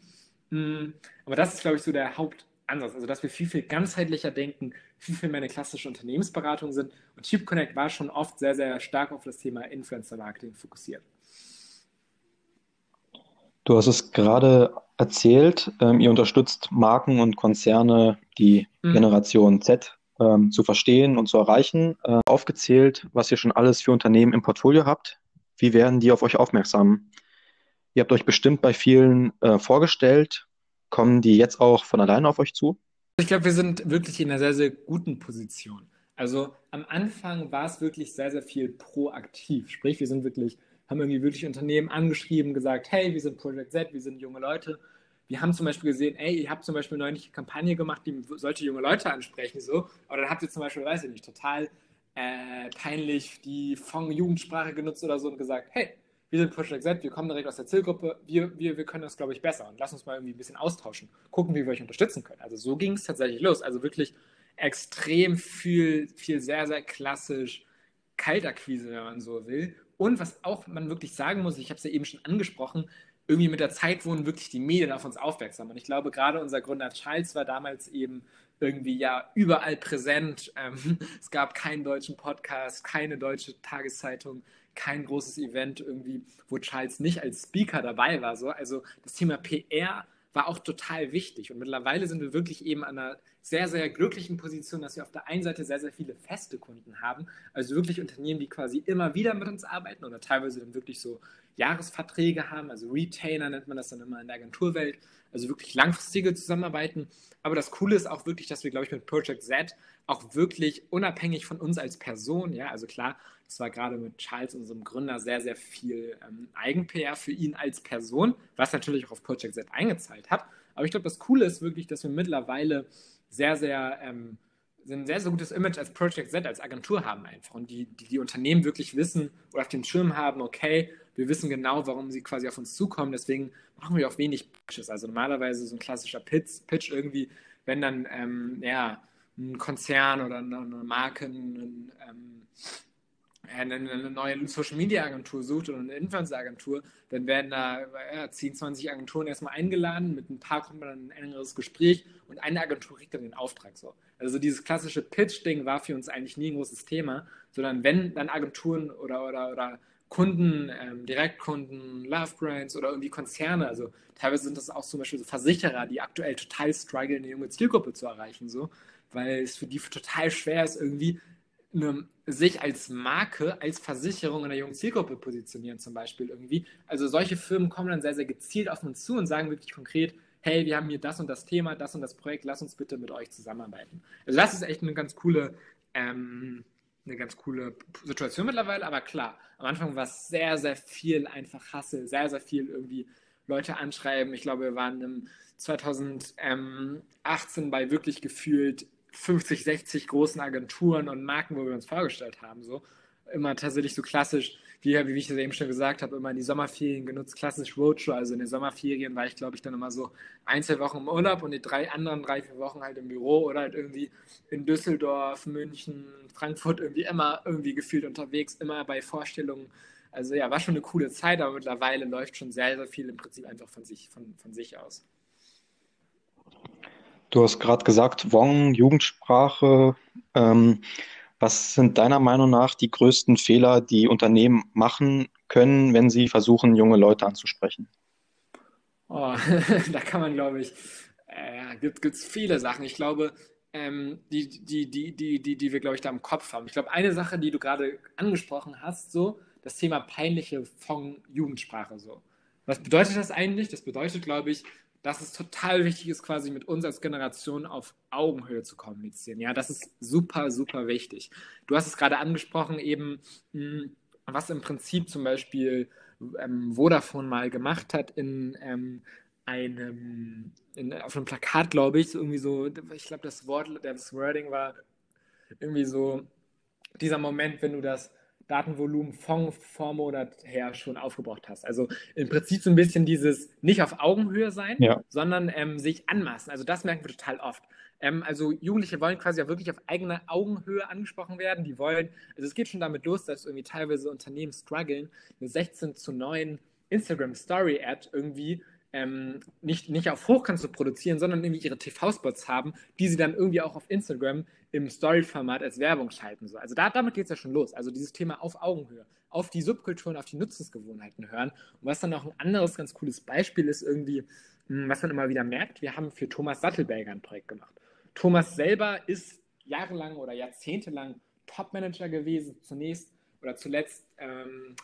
Mm, aber das ist, glaube ich, so der Haupt, anders. Also, dass wir viel, viel ganzheitlicher denken, viel, viel mehr eine klassische Unternehmensberatung sind. Und Cheap Connect war schon oft sehr, sehr stark auf das Thema Influencer Marketing fokussiert. Du hast es gerade erzählt, ähm, ihr unterstützt Marken und Konzerne, die mhm. Generation Z ähm, zu verstehen und zu erreichen. Äh, aufgezählt, was ihr schon alles für Unternehmen im Portfolio habt. Wie werden die auf euch aufmerksam? Ihr habt euch bestimmt bei vielen äh, vorgestellt Kommen die jetzt auch von alleine auf euch zu? Ich glaube, wir sind wirklich in einer sehr, sehr guten Position. Also am Anfang war es wirklich sehr, sehr viel proaktiv. Sprich, wir sind wirklich, haben irgendwie wirklich Unternehmen angeschrieben, gesagt, hey, wir sind Project Z, wir sind junge Leute. Wir haben zum Beispiel gesehen, ey, ihr habt zum Beispiel neulich eine Kampagne gemacht, die solche junge Leute ansprechen, so. Aber dann habt ihr zum Beispiel, weiß ich nicht, total äh, peinlich die Fong-Jugendsprache genutzt oder so und gesagt, hey, wir sind Project Z, wir kommen direkt aus der Zielgruppe, wir, wir, wir können das, glaube ich, besser und lass uns mal irgendwie ein bisschen austauschen, gucken, wie wir euch unterstützen können. Also so ging es tatsächlich los. Also wirklich extrem viel, viel sehr, sehr klassisch Kaltakquise, wenn man so will. Und was auch man wirklich sagen muss, ich habe es ja eben schon angesprochen, irgendwie mit der Zeit wurden wirklich die Medien auf uns aufmerksam. Und ich glaube, gerade unser Gründer Charles war damals eben irgendwie ja überall präsent. Ähm, [laughs] es gab keinen deutschen Podcast, keine deutsche Tageszeitung, kein großes Event irgendwie, wo Charles nicht als Speaker dabei war. So. Also das Thema PR war auch total wichtig. Und mittlerweile sind wir wirklich eben an einer sehr, sehr glücklichen Position, dass wir auf der einen Seite sehr, sehr viele feste Kunden haben, also wirklich Unternehmen, die quasi immer wieder mit uns arbeiten oder teilweise dann wirklich so Jahresverträge haben, also Retainer nennt man das dann immer in der Agenturwelt, also wirklich langfristige Zusammenarbeiten. Aber das Coole ist auch wirklich, dass wir, glaube ich, mit Project Z auch wirklich unabhängig von uns als Person, ja, also klar, es war gerade mit Charles, unserem Gründer, sehr, sehr viel ähm, Eigen-PR für ihn als Person, was natürlich auch auf Project Z eingezahlt hat. Aber ich glaube, das Coole ist wirklich, dass wir mittlerweile sehr, sehr, ähm, ein sehr, sehr gutes Image als Project Z, als Agentur haben einfach. Und die, die, die Unternehmen wirklich wissen oder auf dem Schirm haben, okay, wir wissen genau, warum sie quasi auf uns zukommen. Deswegen machen wir auch wenig Pitches. Also normalerweise so ein klassischer Pitch, Pitch irgendwie, wenn dann ähm, ja, ein Konzern oder eine, Marke ähm, eine, eine neue Social Media Agentur sucht oder eine Influencer Agentur, dann werden da ja, 10, 20 Agenturen erstmal eingeladen, mit ein paar kommt dann ein engeres Gespräch und eine Agentur kriegt dann den Auftrag so. Also dieses klassische Pitch-Ding war für uns eigentlich nie ein großes Thema, sondern wenn dann Agenturen oder, oder, oder Kunden, ähm, Direktkunden, Love Brands oder irgendwie Konzerne, also teilweise sind das auch zum Beispiel so Versicherer, die aktuell total strugglen, eine junge Zielgruppe zu erreichen, so, weil es für die total schwer ist, irgendwie eine, sich als Marke, als Versicherung in der jungen Zielgruppe positionieren, zum Beispiel irgendwie. Also solche Firmen kommen dann sehr, sehr gezielt auf uns zu und sagen wirklich konkret, hey, wir haben hier das und das Thema, das und das Projekt, lass uns bitte mit euch zusammenarbeiten. Also das ist echt eine ganz coole, ähm, eine ganz coole Situation mittlerweile, aber klar, am Anfang war es sehr, sehr viel einfach Hassel, sehr, sehr viel irgendwie Leute anschreiben. Ich glaube, wir waren im 2018 bei wirklich gefühlt 50, 60 großen Agenturen und Marken, wo wir uns vorgestellt haben. So. Immer tatsächlich so klassisch, wie, wie ich es eben schon gesagt habe, immer in die Sommerferien genutzt, klassisch Roadshow. Also in den Sommerferien war ich, glaube ich, dann immer so ein, zwei Wochen im Urlaub und die drei anderen drei, vier Wochen halt im Büro oder halt irgendwie in Düsseldorf, München, Frankfurt irgendwie immer irgendwie gefühlt unterwegs, immer bei Vorstellungen. Also ja, war schon eine coole Zeit, aber mittlerweile läuft schon sehr, sehr viel im Prinzip einfach von sich, von, von sich aus. Du hast gerade gesagt, Wong, Jugendsprache. Ähm, was sind deiner Meinung nach die größten Fehler, die Unternehmen machen können, wenn sie versuchen, junge Leute anzusprechen? Oh, [laughs] da kann man, glaube ich, äh, gibt es viele Sachen. Ich glaube, ähm, die, die, die, die, die, die wir, glaube ich, da im Kopf haben. Ich glaube, eine Sache, die du gerade angesprochen hast, so das Thema peinliche von Jugendsprache. So. Was bedeutet das eigentlich? Das bedeutet, glaube ich, dass es total wichtig ist, quasi mit uns als Generation auf Augenhöhe zu kommunizieren. Ja, das ist super, super wichtig. Du hast es gerade angesprochen, eben, hm, was im Prinzip zum Beispiel ähm, Vodafone mal gemacht hat in ähm, einem, in, auf einem Plakat, glaube ich, irgendwie so, ich glaube, das Wort, das Wording war irgendwie so, dieser Moment, wenn du das Datenvolumen von Vormonat her schon aufgebraucht hast. Also im Prinzip so ein bisschen dieses nicht auf Augenhöhe sein, ja. sondern ähm, sich anmaßen. Also das merken wir total oft. Ähm, also Jugendliche wollen quasi auch wirklich auf eigene Augenhöhe angesprochen werden. Die wollen, also es geht schon damit los, dass irgendwie teilweise Unternehmen strugglen, eine 16 zu 9 Instagram Story Ad irgendwie ähm, nicht, nicht auf Hochkant zu produzieren, sondern irgendwie ihre TV-Spots haben, die sie dann irgendwie auch auf Instagram im Story-Format als Werbung schalten. So. Also da, damit geht es ja schon los. Also dieses Thema auf Augenhöhe, auf die Subkulturen, auf die Nutzungsgewohnheiten hören. Und was dann auch ein anderes ganz cooles Beispiel ist, irgendwie, hm, was man immer wieder merkt, wir haben für Thomas Sattelberger ein Projekt gemacht. Thomas selber ist jahrelang oder jahrzehntelang Top-Manager gewesen, zunächst oder zuletzt ähm,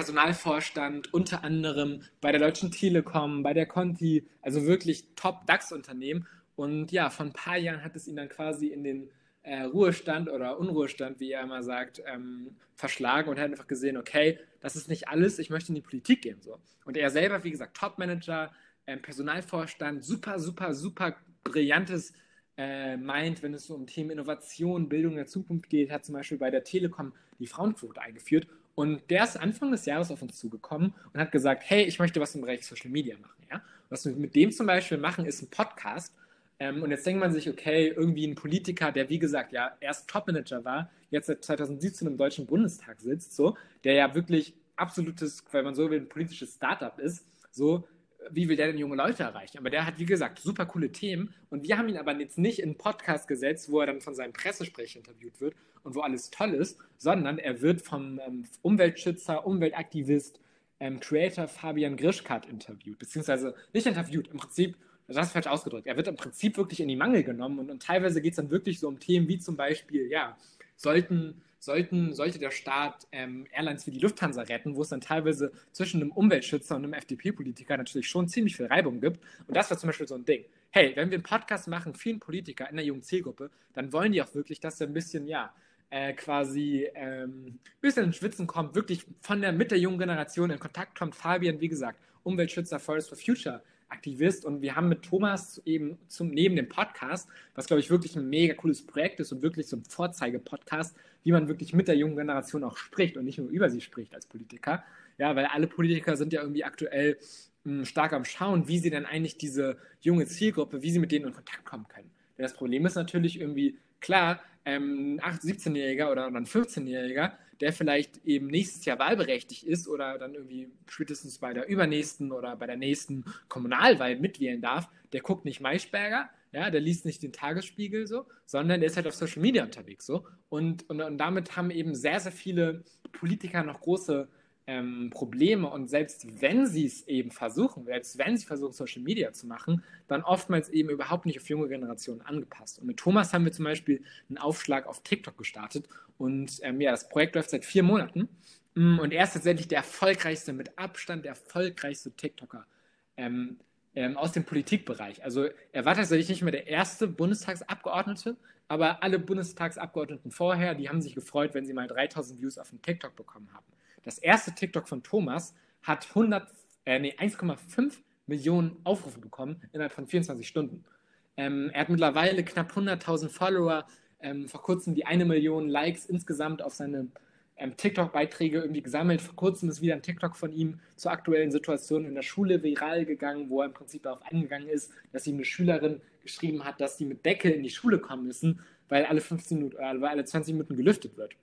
Personalvorstand, unter anderem bei der Deutschen Telekom, bei der Conti, also wirklich Top-DAX-Unternehmen. Und ja, vor ein paar Jahren hat es ihn dann quasi in den äh, Ruhestand oder Unruhestand, wie er immer sagt, ähm, verschlagen und hat einfach gesehen, okay, das ist nicht alles, ich möchte in die Politik gehen. So. Und er selber, wie gesagt, Top-Manager, ähm, Personalvorstand, super, super, super brillantes äh, meint, wenn es so um Themen Innovation, Bildung der Zukunft geht, hat zum Beispiel bei der Telekom die Frauenquote eingeführt. Und der ist Anfang des Jahres auf uns zugekommen und hat gesagt, hey, ich möchte was im Bereich Social Media machen. Ja? Was wir mit dem zum Beispiel machen, ist ein Podcast. Ähm, und jetzt denkt man sich, okay, irgendwie ein Politiker, der wie gesagt ja erst Topmanager war, jetzt seit 2017 im Deutschen Bundestag sitzt, so, der ja wirklich absolutes, weil man so will, ein politisches Startup ist, so wie will der denn junge Leute erreichen? Aber der hat, wie gesagt, super coole Themen. Und wir haben ihn aber jetzt nicht in einen Podcast gesetzt, wo er dann von seinem Pressesprecher interviewt wird und wo alles toll ist, sondern er wird vom ähm, Umweltschützer, Umweltaktivist, ähm, Creator Fabian Grischkat interviewt. Beziehungsweise nicht interviewt, im Prinzip, das ist falsch ausgedrückt. Er wird im Prinzip wirklich in die Mangel genommen und, und teilweise geht es dann wirklich so um Themen wie zum Beispiel, ja, sollten sollten, sollte der Staat ähm, Airlines wie die Lufthansa retten, wo es dann teilweise zwischen einem Umweltschützer und einem FDP-Politiker natürlich schon ziemlich viel Reibung gibt. Und das war zum Beispiel so ein Ding. Hey, wenn wir einen Podcast machen, vielen Politiker in der jungen Zielgruppe, dann wollen die auch wirklich, dass er ein bisschen, ja, äh, quasi ähm, ein bisschen ins Schwitzen kommt, wirklich von der, mit der jungen Generation in Kontakt kommt. Fabian, wie gesagt, Umweltschützer Forest for Future Aktivist und wir haben mit Thomas eben zum, neben dem Podcast, was glaube ich wirklich ein mega cooles Projekt ist und wirklich so ein Vorzeige-Podcast, wie man wirklich mit der jungen Generation auch spricht und nicht nur über sie spricht als Politiker. Ja, weil alle Politiker sind ja irgendwie aktuell mh, hm, stark am Schauen, wie sie denn eigentlich diese junge Zielgruppe, wie sie mit denen in Kontakt kommen können. Denn das Problem ist natürlich irgendwie, klar, ähm, ein 17-Jähriger oder ein 15-Jähriger, der vielleicht eben nächstes Jahr wahlberechtigt ist oder dann irgendwie spätestens bei der übernächsten oder bei der nächsten Kommunalwahl mitwählen darf, der guckt nicht Maischberger, ja, der liest nicht den Tagesspiegel so, sondern der ist halt auf Social Media unterwegs so. Und, und, und damit haben eben sehr, sehr viele Politiker noch große ähm, Probleme und selbst wenn sie es eben versuchen, selbst wenn sie versuchen, Social Media zu machen, dann oftmals eben überhaupt nicht auf junge Generationen angepasst. Und mit Thomas haben wir zum Beispiel einen Aufschlag auf TikTok gestartet und ähm, ja, das Projekt läuft seit vier Monaten mm, und er ist tatsächlich der erfolgreichste, mit Abstand der erfolgreichste TikToker. Ähm, ähm, aus dem Politikbereich. Also er war tatsächlich nicht mehr der erste Bundestagsabgeordnete, aber alle Bundestagsabgeordneten vorher, die haben sich gefreut, wenn sie mal 3000 Views auf dem TikTok bekommen haben. Das erste TikTok von Thomas hat 100, äh, nee, 1,5 Millionen Aufrufe bekommen innerhalb von 24 Stunden. Ähm, er hat mittlerweile knapp 100.000 Follower, ähm, vor kurzem die eine Million Likes insgesamt auf seine ähm, TikTok-Beiträge irgendwie gesammelt. Vor kurzem ist wieder ein TikTok von ihm zur aktuellen Situation in der Schule viral gegangen, wo er im Prinzip darauf eingegangen ist, dass ihm eine Schülerin geschrieben hat, dass sie mit Deckel in die Schule kommen müssen, weil alle 15 Minuten, äh, weil alle 20 Minuten gelüftet wird.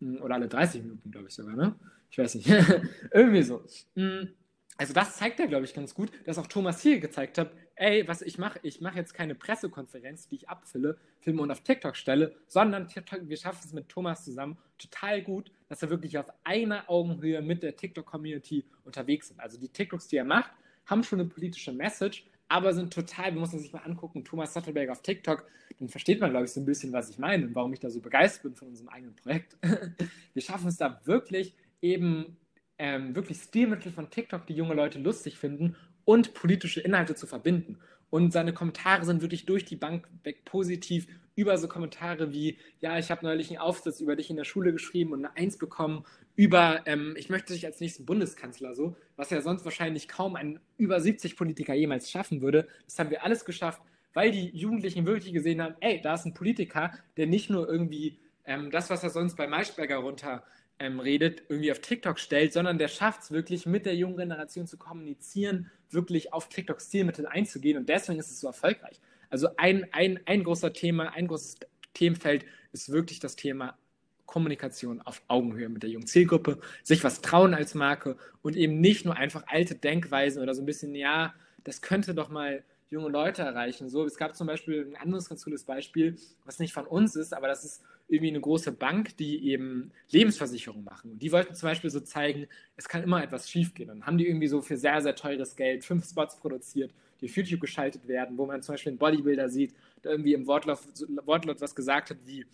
Hm, oder alle 30 Minuten, glaube ich sogar, ne? Ich weiß nicht. [laughs] Irgendwie so. Hm, also das zeigt ja, glaube ich, ganz gut, dass auch Thomas hier gezeigt hat, ey, was ich mache, ich mache jetzt keine Pressekonferenz, die ich abfülle, filme und auf TikTok stelle, sondern wir schaffen es mit Thomas zusammen total gut, dass er wirklich auf einer Augenhöhe mit der TikTok-Community unterwegs sind. Also die TikToks, die er macht, haben schon eine politische Message, aber sind total, wir müssen sich mal angucken, Thomas Sattelberg auf TikTok, dann versteht man, glaube ich, so ein bisschen, was ich meine und warum ich da so begeistert bin von unserem eigenen Projekt. [laughs] wir schaffen es da wirklich eben ähm, wirklich Stilmittel von TikTok, die junge Leute lustig finden und politische Inhalte zu verbinden. Und seine Kommentare sind wirklich durch die Bank weg positiv. Über so Kommentare wie, ja, ich habe neulich einen Aufsatz über dich in der Schule geschrieben und eine Eins bekommen. Über, ähm, ich möchte dich als nächsten Bundeskanzler so, was ja sonst wahrscheinlich kaum ein über 70 Politiker jemals schaffen würde. Das haben wir alles geschafft, weil die Jugendlichen wirklich gesehen haben, ey, da ist ein Politiker, der nicht nur irgendwie ähm, das, was er sonst bei Maischberger runter ähm, redet, irgendwie auf TikTok stellt, sondern der schafft es wirklich mit der jungen Generation zu kommunizieren, wirklich auf TikToks Zielmittel einzugehen und deswegen ist es so erfolgreich. Also ein, ein, ein großer Thema, ein großes Themenfeld ist wirklich das Thema Kommunikation auf Augenhöhe mit der jungen Zielgruppe, sich was trauen als Marke und eben nicht nur einfach alte Denkweisen oder so ein bisschen, ja, das könnte doch mal junge Leute erreichen. So, es gab zum Beispiel ein anderes ganz cooles Beispiel, was nicht von uns ist, aber das ist irgendwie eine große Bank, die eben Lebensversicherungen machen. Und die wollten zum Beispiel so zeigen, es kann immer etwas schiefgehen. Dann haben die irgendwie so für sehr, sehr teures Geld fünf Spots produziert, die auf YouTube geschaltet werden, wo man zum Beispiel einen Bodybuilder sieht, der irgendwie im Wortlaut, Wortlaut was gesagt hat wie,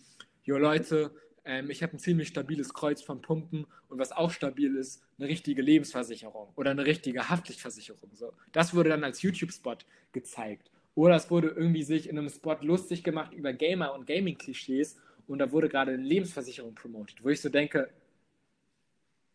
jo Leute, ähm, ich habe ein ziemlich stabiles Kreuz von Pumpen und was auch stabil ist, eine richtige Lebensversicherung oder eine richtige Haftpflichtversicherung. So. Das wurde dann als YouTube-Spot gezeigt. Oder es wurde irgendwie sich in einem Spot lustig gemacht über Gamer und Gaming-Klischees und da wurde gerade eine Lebensversicherung promotet, wo ich so denke,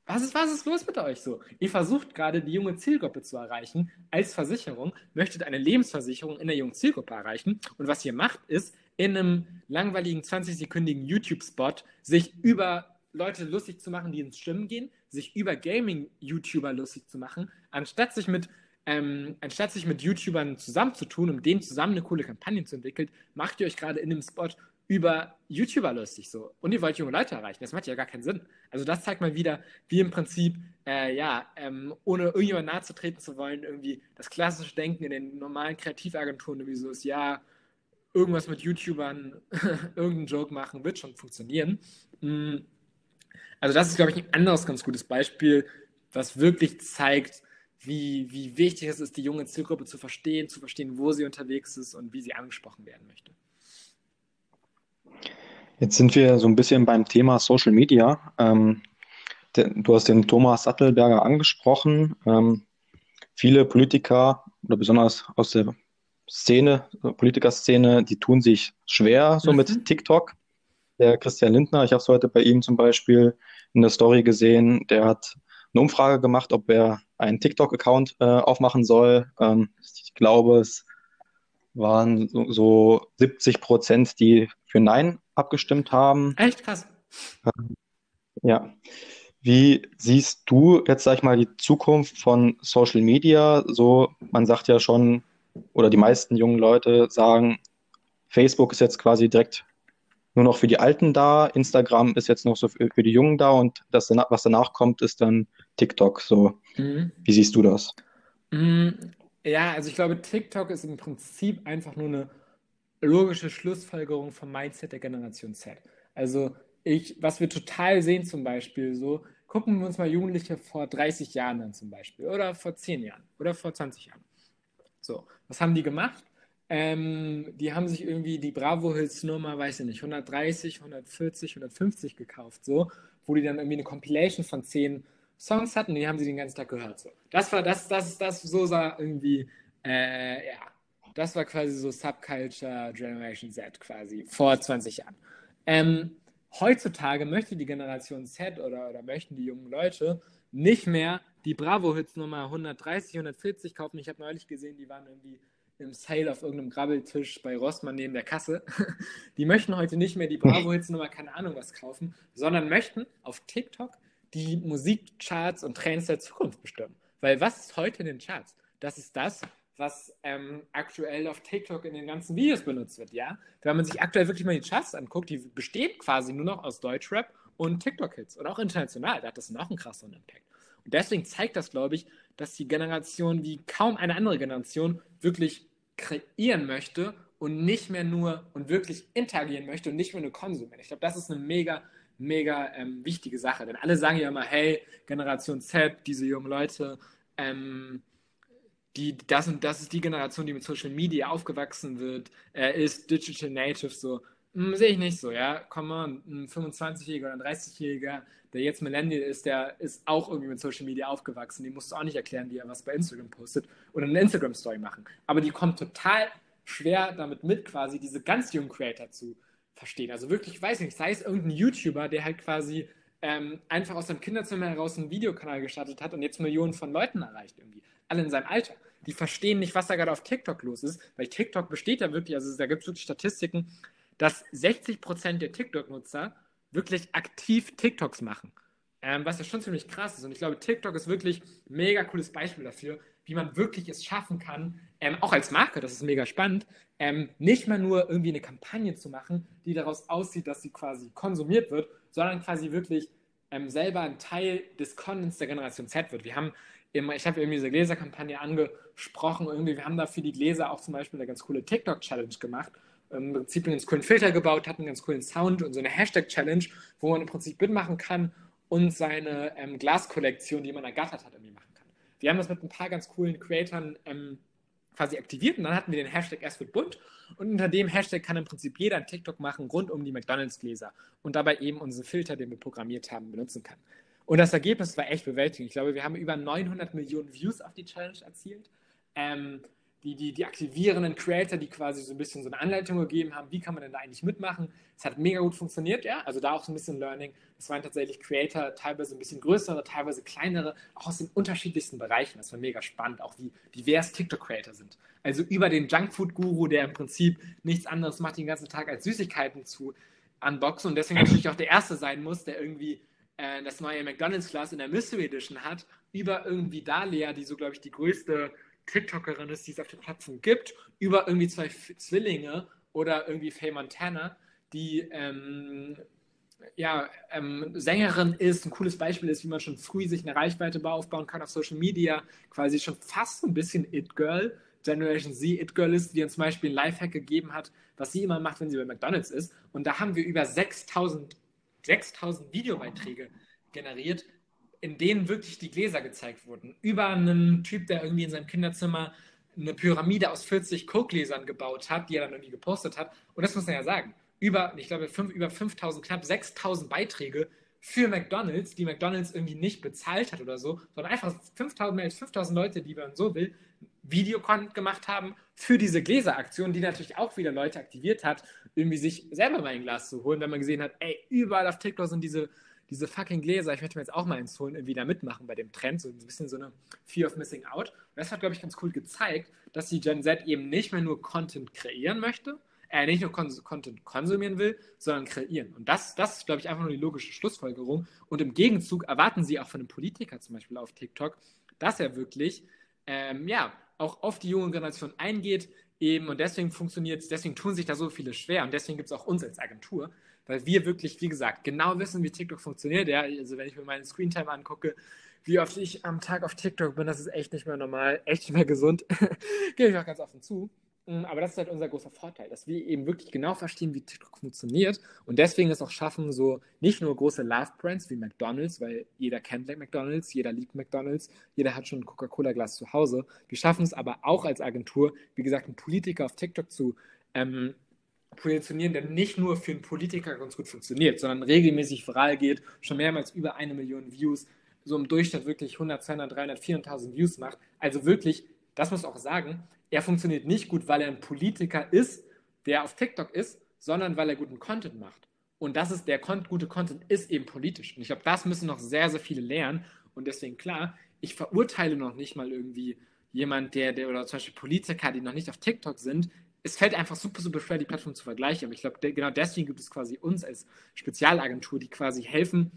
was ist, was ist los mit euch so? Ihr versucht gerade die junge Zielgruppe zu erreichen als Versicherung, möchtet eine Lebensversicherung in der jungen Zielgruppe erreichen und was ihr macht ist, in einem langweiligen 20-sekündigen YouTube-Spot sich über Leute lustig zu machen, die ins Schwimmen gehen, sich über Gaming-YouTuber lustig zu machen, anstatt sich mit ähm, anstatt sich mit YouTubern zusammenzutun, um denen zusammen eine coole Kampagne zu entwickeln, macht ihr euch gerade in dem Spot über YouTuber lustig so. Und ihr wollt junge Leute erreichen. Das macht ja gar keinen Sinn. Also das zeigt mal wieder, wie im Prinzip, äh, ja, ähm, ohne irgendjemand nahe zu treten zu wollen, irgendwie das klassische Denken in den normalen Kreativagenturen irgendwie so ist, ja, irgendwas mit YouTubern, [laughs] irgendeinen Joke machen, wird schon funktionieren. Mm. Also das ist, glaube ich, ein anderes ganz gutes Beispiel, was wirklich zeigt, wie, wie wichtig es ist, die junge Zielgruppe zu verstehen, zu verstehen, wo sie unterwegs ist und wie sie angesprochen werden möchte. Jetzt sind wir so ein bisschen beim Thema Social Media. Ähm, du hast den Thomas Sattelberger angesprochen. Ähm, viele Politiker oder besonders aus der Szene, Politikerszene, die tun sich schwer so mhm. mit TikTok. Der Christian Lindner, ich habe es heute bei ihm zum Beispiel in der Story gesehen, der hat eine Umfrage gemacht, ob er einen TikTok-Account äh, aufmachen soll. Ähm, ich glaube, es waren so, so 70 Prozent, die für Nein abgestimmt haben. Echt krass. Ähm, ja. Wie siehst du jetzt, sag ich mal, die Zukunft von Social Media? So, man sagt ja schon, oder die meisten jungen Leute sagen, Facebook ist jetzt quasi direkt nur noch für die Alten da, Instagram ist jetzt noch so für, für die Jungen da und das, was danach kommt, ist dann TikTok. So, mhm. wie siehst du das? Mhm. Ja, also ich glaube, TikTok ist im Prinzip einfach nur eine logische Schlussfolgerung vom Mindset der Generation Z. Also ich, was wir total sehen zum Beispiel, so gucken wir uns mal Jugendliche vor 30 Jahren an zum Beispiel oder vor 10 Jahren oder vor 20 Jahren. So, was haben die gemacht? Ähm, die haben sich irgendwie die Bravo Hills Nummer, weiß ich nicht, 130, 140, 150 gekauft, so, wo die dann irgendwie eine Compilation von 10 Songs hatten, die haben sie den ganzen Tag gehört. So. Das war das, das, das, so sah irgendwie, äh, ja, das war quasi so Subculture Generation Z quasi vor 20 Jahren. Ähm, heutzutage möchte die Generation Z oder, oder möchten die jungen Leute nicht mehr die Bravo-Hits Nummer 130, 140 kaufen. Ich habe neulich gesehen, die waren irgendwie im Sale auf irgendeinem Grabbeltisch bei Rossmann neben der Kasse. [laughs] Die möchten heute nicht mehr die Bravo-Hits Nummer, keine Ahnung was kaufen, sondern möchten auf TikTok die Musikcharts und Trends der Zukunft bestimmen. Weil was ist heute in den Charts? Das ist das, was ähm, aktuell auf TikTok in den ganzen Videos benutzt wird, ja? Wenn man sich aktuell wirklich mal die Charts anguckt, die besteht quasi nur noch aus Deutschrap und TikTok-Hits und auch international, da hat das noch einen krasseren Impact. Und deswegen zeigt das, glaube ich, dass die Generation wie kaum eine andere Generation wirklich kreieren möchte und nicht mehr nur und wirklich interagieren möchte und nicht mehr nur konsumieren. Ich glaube, das ist eine mega mega ähm, wichtige Sache. Denn alle sagen ja immer, hey, Generation Z, diese jungen Leute, ähm, die, das, und das ist die Generation, die mit Social Media aufgewachsen wird, er ist Digital Native, so. Hm, sehe ich nicht so, ja. Komm mal, ein 25-Jähriger oder ein 30-Jähriger, der jetzt Millennial ist, der ist auch irgendwie mit Social Media aufgewachsen. Dem musst du auch nicht erklären, wie er was bei Instagram postet oder eine Instagram-Story machen. Aber die kommt total schwer damit mit, quasi diese ganz jungen Creator zu, verstehen. Also wirklich, ich weiß nicht, sei es irgendein YouTuber, der halt quasi ähm, einfach aus seinem Kinderzimmer heraus einen Videokanal gestartet hat und jetzt Millionen von Leuten erreicht irgendwie. Alle in seinem Alter. Die verstehen nicht, was da gerade auf TikTok los ist, weil TikTok besteht ja wirklich, also da gibt es wirklich Statistiken, dass 60% der TikTok-Nutzer wirklich aktiv TikToks machen. Ähm, was ja schon ziemlich krass ist. Und ich glaube, TikTok ist wirklich ein mega cooles Beispiel dafür, wie man wirklich es schaffen kann, ähm, auch als Marke, das ist mega spannend, ähm, nicht mehr nur irgendwie eine Kampagne zu machen, die daraus aussieht, dass sie quasi konsumiert wird, sondern quasi wirklich ähm, selber ein Teil des Contents der Generation Z wird. Wir haben immer, ich habe irgendwie diese Gläserkampagne angesprochen, irgendwie, wir haben da für die Gläser auch zum Beispiel eine ganz coole TikTok-Challenge gemacht. Im Prinzip einen ganz coolen Filter gebaut, hatten einen ganz coolen Sound und so eine Hashtag-Challenge, wo man im Prinzip mitmachen kann und seine ähm, Glaskollektion, die man ergattert hat, irgendwie machen kann. Wir haben das mit ein paar ganz coolen Creatoren ähm, quasi aktiviert und dann hatten wir den Hashtag erst wird bunt und unter dem Hashtag kann im Prinzip jeder ein TikTok machen rund um die McDonalds-Gläser und dabei eben unsere Filter, den wir programmiert haben, benutzen kann. Und das Ergebnis war echt bewältigend. Ich glaube, wir haben über 900 Millionen Views auf die Challenge erzielt. Ähm, die, die, die aktivierenden Creator, die quasi so ein bisschen so eine Anleitung gegeben haben, wie kann man denn da eigentlich mitmachen. Es hat mega gut funktioniert, ja. Also da auch so ein bisschen Learning. Es waren tatsächlich Creator, teilweise ein bisschen größere, teilweise kleinere, auch aus den unterschiedlichsten Bereichen. Das war mega spannend, auch wie divers TikTok-Creator sind. Also über den Junkfood-Guru, der im Prinzip nichts anderes macht den ganzen Tag als Süßigkeiten zu unboxen und deswegen natürlich auch der Erste sein muss, der irgendwie äh, das neue McDonalds-Glas in der Mystery Edition hat, über irgendwie Dalia, die so, glaube ich, die größte TikTokerin ist, die es auf der Plattform gibt, über irgendwie zwei Zwillinge oder irgendwie Faye Montana, die ähm, ja, ähm, Sängerin ist, ein cooles Beispiel ist, wie man schon früh sich eine Reichweite aufbauen kann auf Social Media, quasi schon fast ein bisschen It-Girl, Generation Z It-Girl ist, die uns zum Beispiel ein Lifehack gegeben hat, was sie immer macht, wenn sie bei McDonalds ist. Und da haben wir über 6000, 6000 Videobeiträge generiert, in denen wirklich die Gläser gezeigt wurden. Über einen Typ, der irgendwie in seinem Kinderzimmer eine Pyramide aus 40 Coke-Gläsern gebaut hat, die er dann irgendwie gepostet hat. Und das muss man ja sagen über, ich glaube, fünf, über 5000, knapp 6000 Beiträge für McDonalds, die McDonalds irgendwie nicht bezahlt hat oder so, sondern einfach 5000, mehr als 5000 Leute, die man so will, Videocontent gemacht haben für diese Gläseraktion, die natürlich auch wieder Leute aktiviert hat, irgendwie sich selber mal ein Glas zu holen, wenn man gesehen hat, ey, überall auf TikTok sind diese, diese fucking Gläser, ich möchte mir jetzt auch mal eins holen, irgendwie da mitmachen bei dem Trend, so ein bisschen so eine Fear of Missing Out. Und das hat, glaube ich, ganz cool gezeigt, dass die Gen Z eben nicht mehr nur Content kreieren möchte, er nicht nur Content konsumieren will, sondern kreieren. Und das, das ist, glaube ich, einfach nur die logische Schlussfolgerung. Und im Gegenzug erwarten sie auch von einem Politiker zum Beispiel auf TikTok, dass er wirklich, ähm, ja, auch auf die junge Generation eingeht, eben, und deswegen funktioniert es, deswegen tun sich da so viele schwer und deswegen gibt es auch uns als Agentur, weil wir wirklich, wie gesagt, genau wissen, wie TikTok funktioniert. Ja, also wenn ich mir meine Screentime angucke, wie oft ich am Tag auf TikTok bin, das ist echt nicht mehr normal, echt nicht mehr gesund. [laughs] Gebe ich auch ganz offen zu. Mm, aber das ist halt unser großer Vorteil, dass wir eben wirklich genau verstehen, wie TikTok funktioniert und deswegen es auch schaffen, so nicht nur große Love-Brands wie McDonalds, weil jeder kennt McDonalds, jeder liebt McDonalds, jeder hat schon ein Coca-Cola-Glas zu Hause. Wir schaffen es aber auch als Agentur, wie gesagt, einen Politiker auf TikTok zu ähm, positionieren, der nicht nur für einen Politiker ganz gut funktioniert, sondern regelmäßig viral geht, schon mehrmals über eine Million Views, so im Durchschnitt wirklich 100, 200, 300, 400.000 Views macht. Also wirklich, das muss auch sagen, er funktioniert nicht gut, weil er ein Politiker ist, der auf TikTok ist, sondern weil er guten Content macht. Und das ist der gute Content ist eben politisch. Und ich glaube, das müssen noch sehr, sehr viele lernen. Und deswegen klar, ich verurteile noch nicht mal irgendwie jemand, der, der oder zum Beispiel Politiker, die noch nicht auf TikTok sind. Es fällt einfach super, super schwer, die Plattform zu vergleichen. Aber ich glaube, genau deswegen gibt es quasi uns als Spezialagentur, die quasi helfen.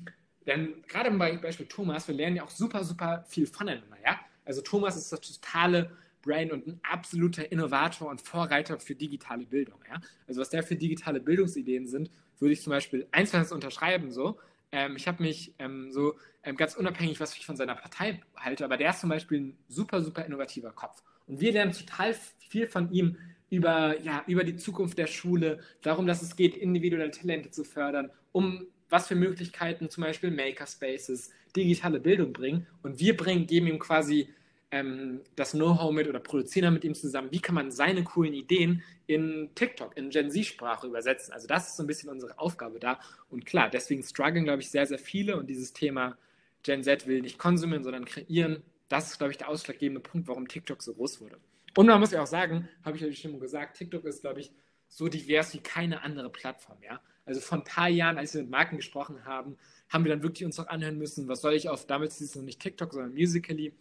Denn gerade im Beispiel Thomas, wir lernen ja auch super, super viel voneinander. Ja? Also Thomas ist das totale Brain und ein absoluter Innovator und Vorreiter für digitale Bildung. Ja? Also was der für digitale Bildungsideen sind, würde ich zum Beispiel eins unterschreiben. So. Ähm, ich habe mich ähm, so ähm, ganz unabhängig, was ich von seiner Partei halte, aber der ist zum Beispiel ein super, super innovativer Kopf. Und wir lernen total viel von ihm über, ja, über die Zukunft der Schule, darum, dass es geht, individuelle Talente zu fördern, um was für Möglichkeiten zum Beispiel Makerspaces, digitale Bildung bringen. Und wir bringen, geben ihm quasi ähm, das Know-how mit oder produzieren dann mit ihm zusammen, wie kann man seine coolen Ideen in TikTok, in Gen Z-Sprache übersetzen. Also das ist so ein bisschen unsere Aufgabe da. Und klar, deswegen strugglen, glaube ich, sehr, sehr viele und dieses Thema Gen Z will nicht konsumieren, sondern kreieren, das ist, glaube ich, der ausschlaggebende Punkt, warum TikTok so groß wurde. Und man muss ja auch sagen, habe ich ja schon gesagt, TikTok ist, glaube ich, so divers wie keine andere Plattform, ja. Also vor ein paar Jahren, als wir mit Marken gesprochen haben, haben wir dann wirklich uns auch anhören müssen, was soll ich auf, damals hieß es noch nicht TikTok, sondern Musical.ly,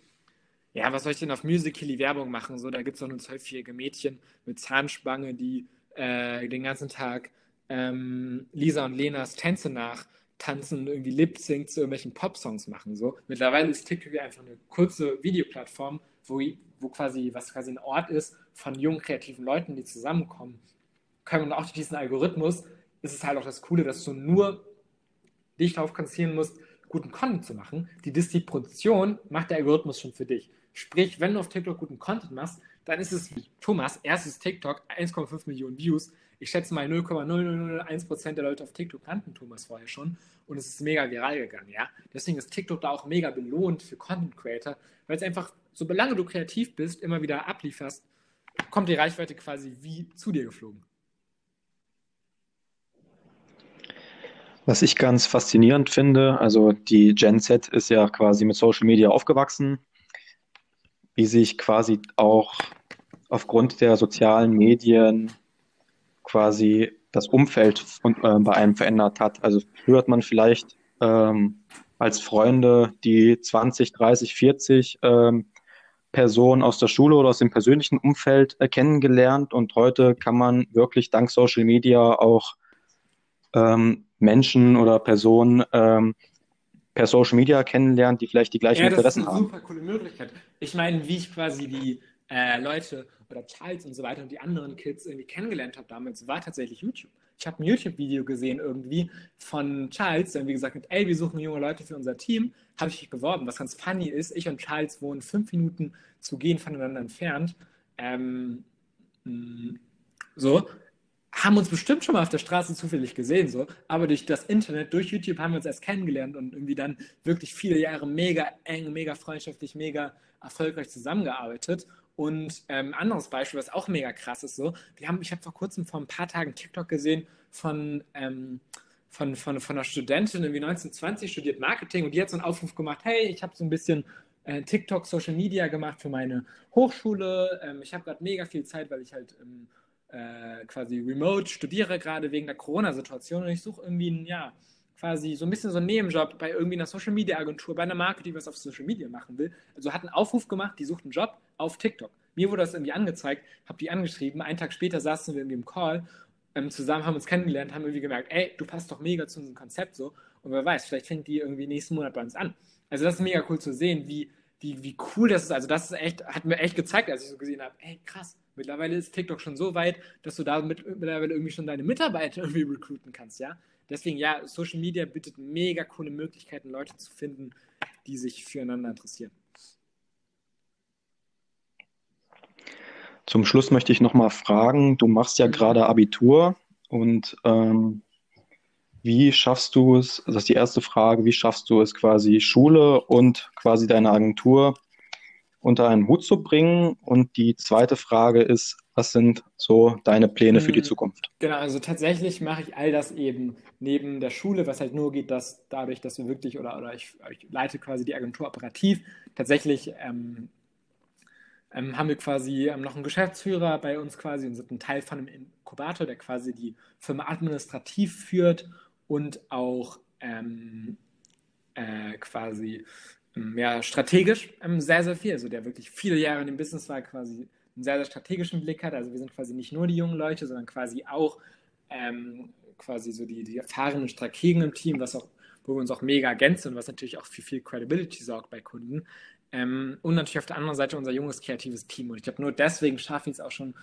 ja, was soll ich denn auf Musical.ly Werbung machen? So, da gibt es doch nur zwölfjährige Mädchen mit Zahnspange, die äh, den ganzen Tag ähm, Lisa und Lenas Tänze nach tanzen, irgendwie Lip-Sync zu irgendwelchen Pop-Songs machen. So. Mittlerweile ist TikTok einfach eine kurze Videoplattform, wo, wo quasi, was quasi ein Ort ist von jungen, kreativen Leuten, die zusammenkommen. Können und auch durch diesen Algorithmus ist es halt auch das Coole, dass du nur dich darauf konzentrieren musst, guten Content zu machen. Die Distribution macht der Algorithmus schon für dich. Sprich, wenn du auf TikTok guten Content machst, dann ist es Thomas, erstes TikTok, 1,5 Millionen Views. Ich schätze mal 0,0001% der Leute auf TikTok kannten Thomas vorher schon und es ist mega viral gegangen, ja. Deswegen ist TikTok da auch mega belohnt für Content Creator, weil es einfach, solange du kreativ bist, immer wieder ablieferst, kommt die Reichweite quasi wie zu dir geflogen. Was ich ganz faszinierend finde, also die Gen Z ist ja quasi mit Social Media aufgewachsen, wie sich quasi auch aufgrund der sozialen Medien quasi das Umfeld von, äh, bei einem verändert hat. Also früher hat man vielleicht ähm, als Freunde die 20, 30, 40 ähm, Personen aus der Schule oder aus dem persönlichen Umfeld äh, kennengelernt und heute kann man wirklich dank Social Media auch ähm, Menschen oder Personen ähm, per Social Media kennenlernt, die vielleicht die gleichen ja, Interessen haben. Das ist eine super coole Möglichkeit. Ich meine, wie ich quasi die äh, Leute oder Charles und so weiter und die anderen Kids irgendwie kennengelernt habe damals, war tatsächlich YouTube. Ich habe ein YouTube-Video gesehen irgendwie von Charles, der wie gesagt hat, ey, wir suchen junge Leute für unser Team. Habe ich mich beworben. Was ganz funny ist, ich und Charles wohnen fünf Minuten zu gehen voneinander entfernt. Ähm, mm, so, haben uns bestimmt schon mal auf der Straße zufällig gesehen, so, aber durch das Internet, durch YouTube haben wir uns erst kennengelernt und irgendwie dann wirklich viele Jahre mega eng, mega freundschaftlich, mega erfolgreich zusammengearbeitet. Und ähm, anderes Beispiel, was auch mega krass ist, so, wir haben, ich habe vor kurzem vor ein paar Tagen TikTok gesehen von, ähm, von, von, von einer Studentin, irgendwie 1920, studiert Marketing und die hat so einen Aufruf gemacht, hey, ich habe so ein bisschen äh, TikTok, Social Media gemacht für meine Hochschule. Ähm, ich habe gerade mega viel Zeit, weil ich halt ähm, äh, quasi remote studiere, gerade wegen der Corona-Situation und ich suche irgendwie ein, ja, quasi so ein bisschen so einen Nebenjob bei irgendwie einer Social Media Agentur, bei einer Marke, die was auf Social Media machen will. Also hat einen Aufruf gemacht, die sucht einen Job auf TikTok. Mir wurde das irgendwie angezeigt, habe die angeschrieben. Einen Tag später saßen wir irgendwie im Call ähm, zusammen, haben uns kennengelernt, haben irgendwie gemerkt, ey, du passt doch mega zu unserem Konzept so. Und wer weiß, vielleicht fängt die irgendwie nächsten Monat bei uns an. Also das ist mega cool zu sehen, wie, wie, wie cool das ist. Also das ist echt, hat mir echt gezeigt, als ich so gesehen habe, ey, krass, mittlerweile ist TikTok schon so weit, dass du da mit, mittlerweile irgendwie schon deine Mitarbeiter [laughs] irgendwie recruiten kannst, ja. Deswegen, ja, Social Media bietet mega coole Möglichkeiten, Leute zu finden, die sich füreinander interessieren. Zum Schluss möchte ich nochmal fragen, du machst ja gerade Abitur und ähm, wie schaffst du es, das ist die erste Frage, wie schaffst du es quasi Schule und quasi deine Agentur unter einen Hut zu bringen? Und die zweite Frage ist, was sind so deine Pläne für die mhm. Zukunft? Genau, also tatsächlich mache ich all das eben neben der Schule, was halt nur geht, dass dadurch, dass wir wirklich, oder, oder ich, ich leite quasi die Agentur operativ, tatsächlich ähm, ähm, haben wir quasi ähm, noch einen Geschäftsführer bei uns quasi und sind ein Teil von einem Inkubator, der quasi die Firma administrativ führt und auch ähm, äh, quasi ja, strategisch ähm, sehr, sehr viel. Also der wirklich viele Jahre in dem Business war, quasi einen sehr, sehr strategischen Blick hat. Also wir sind quasi nicht nur die jungen Leute, sondern quasi auch ähm, quasi so die, die erfahrenen Strategen im Team, was auch, wo wir uns auch mega ergänzen und was natürlich auch für viel Credibility sorgt bei Kunden. Ähm, und natürlich auf der anderen Seite unser junges, kreatives Team. Und ich glaube, nur deswegen schaffen wir es auch schon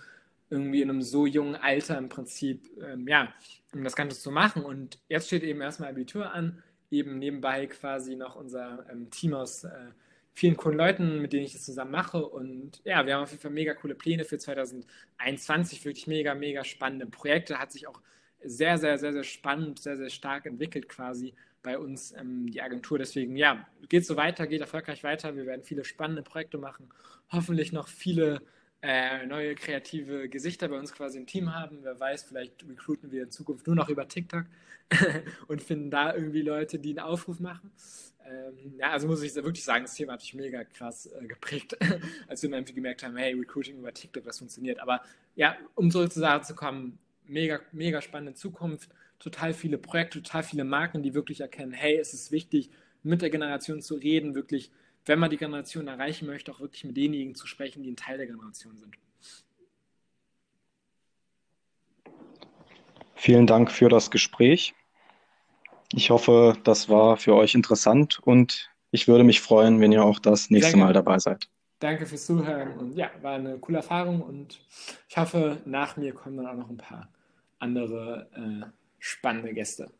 irgendwie in einem so jungen Alter im Prinzip, ähm, ja, um das Ganze zu machen. Und jetzt steht eben erstmal Abitur an, eben nebenbei quasi noch unser ähm, Team aus äh, vielen coolen Leuten, mit denen ich das zusammen mache. Und ja, wir haben auf jeden Fall mega coole Pläne für 2021, wirklich mega, mega spannende Projekte. Hat sich auch sehr, sehr, sehr, sehr spannend, sehr, sehr stark entwickelt quasi bei uns ähm, die Agentur. Deswegen, ja, geht so weiter, geht erfolgreich weiter. Wir werden viele spannende Projekte machen. Hoffentlich noch viele äh, neue kreative Gesichter bei uns quasi im Team haben. Wer weiß, vielleicht recruiten wir in Zukunft nur noch über TikTok [laughs] und finden da irgendwie Leute, die einen Aufruf machen. Ähm, ja, also muss ich wirklich sagen, das Thema hat mich mega krass äh, geprägt, [laughs] als wir irgendwie gemerkt haben, hey, Recruiting über TikTok, das funktioniert. Aber ja, um zurück zur Sache zu kommen, mega, mega spannende Zukunft, total viele Projekte, total viele Marken, die wirklich erkennen, hey, es ist wichtig, mit der Generation zu reden, wirklich wenn man die Generation erreichen möchte, auch wirklich mit denjenigen zu sprechen, die ein Teil der Generation sind. Vielen Dank für das Gespräch. Ich hoffe, das war für euch interessant und ich würde mich freuen, wenn ihr auch das nächste Mal dabei seid. Danke fürs Zuhören und ja, war eine coole Erfahrung und ich hoffe, nach mir kommen dann auch noch ein paar andere äh, spannende Gäste.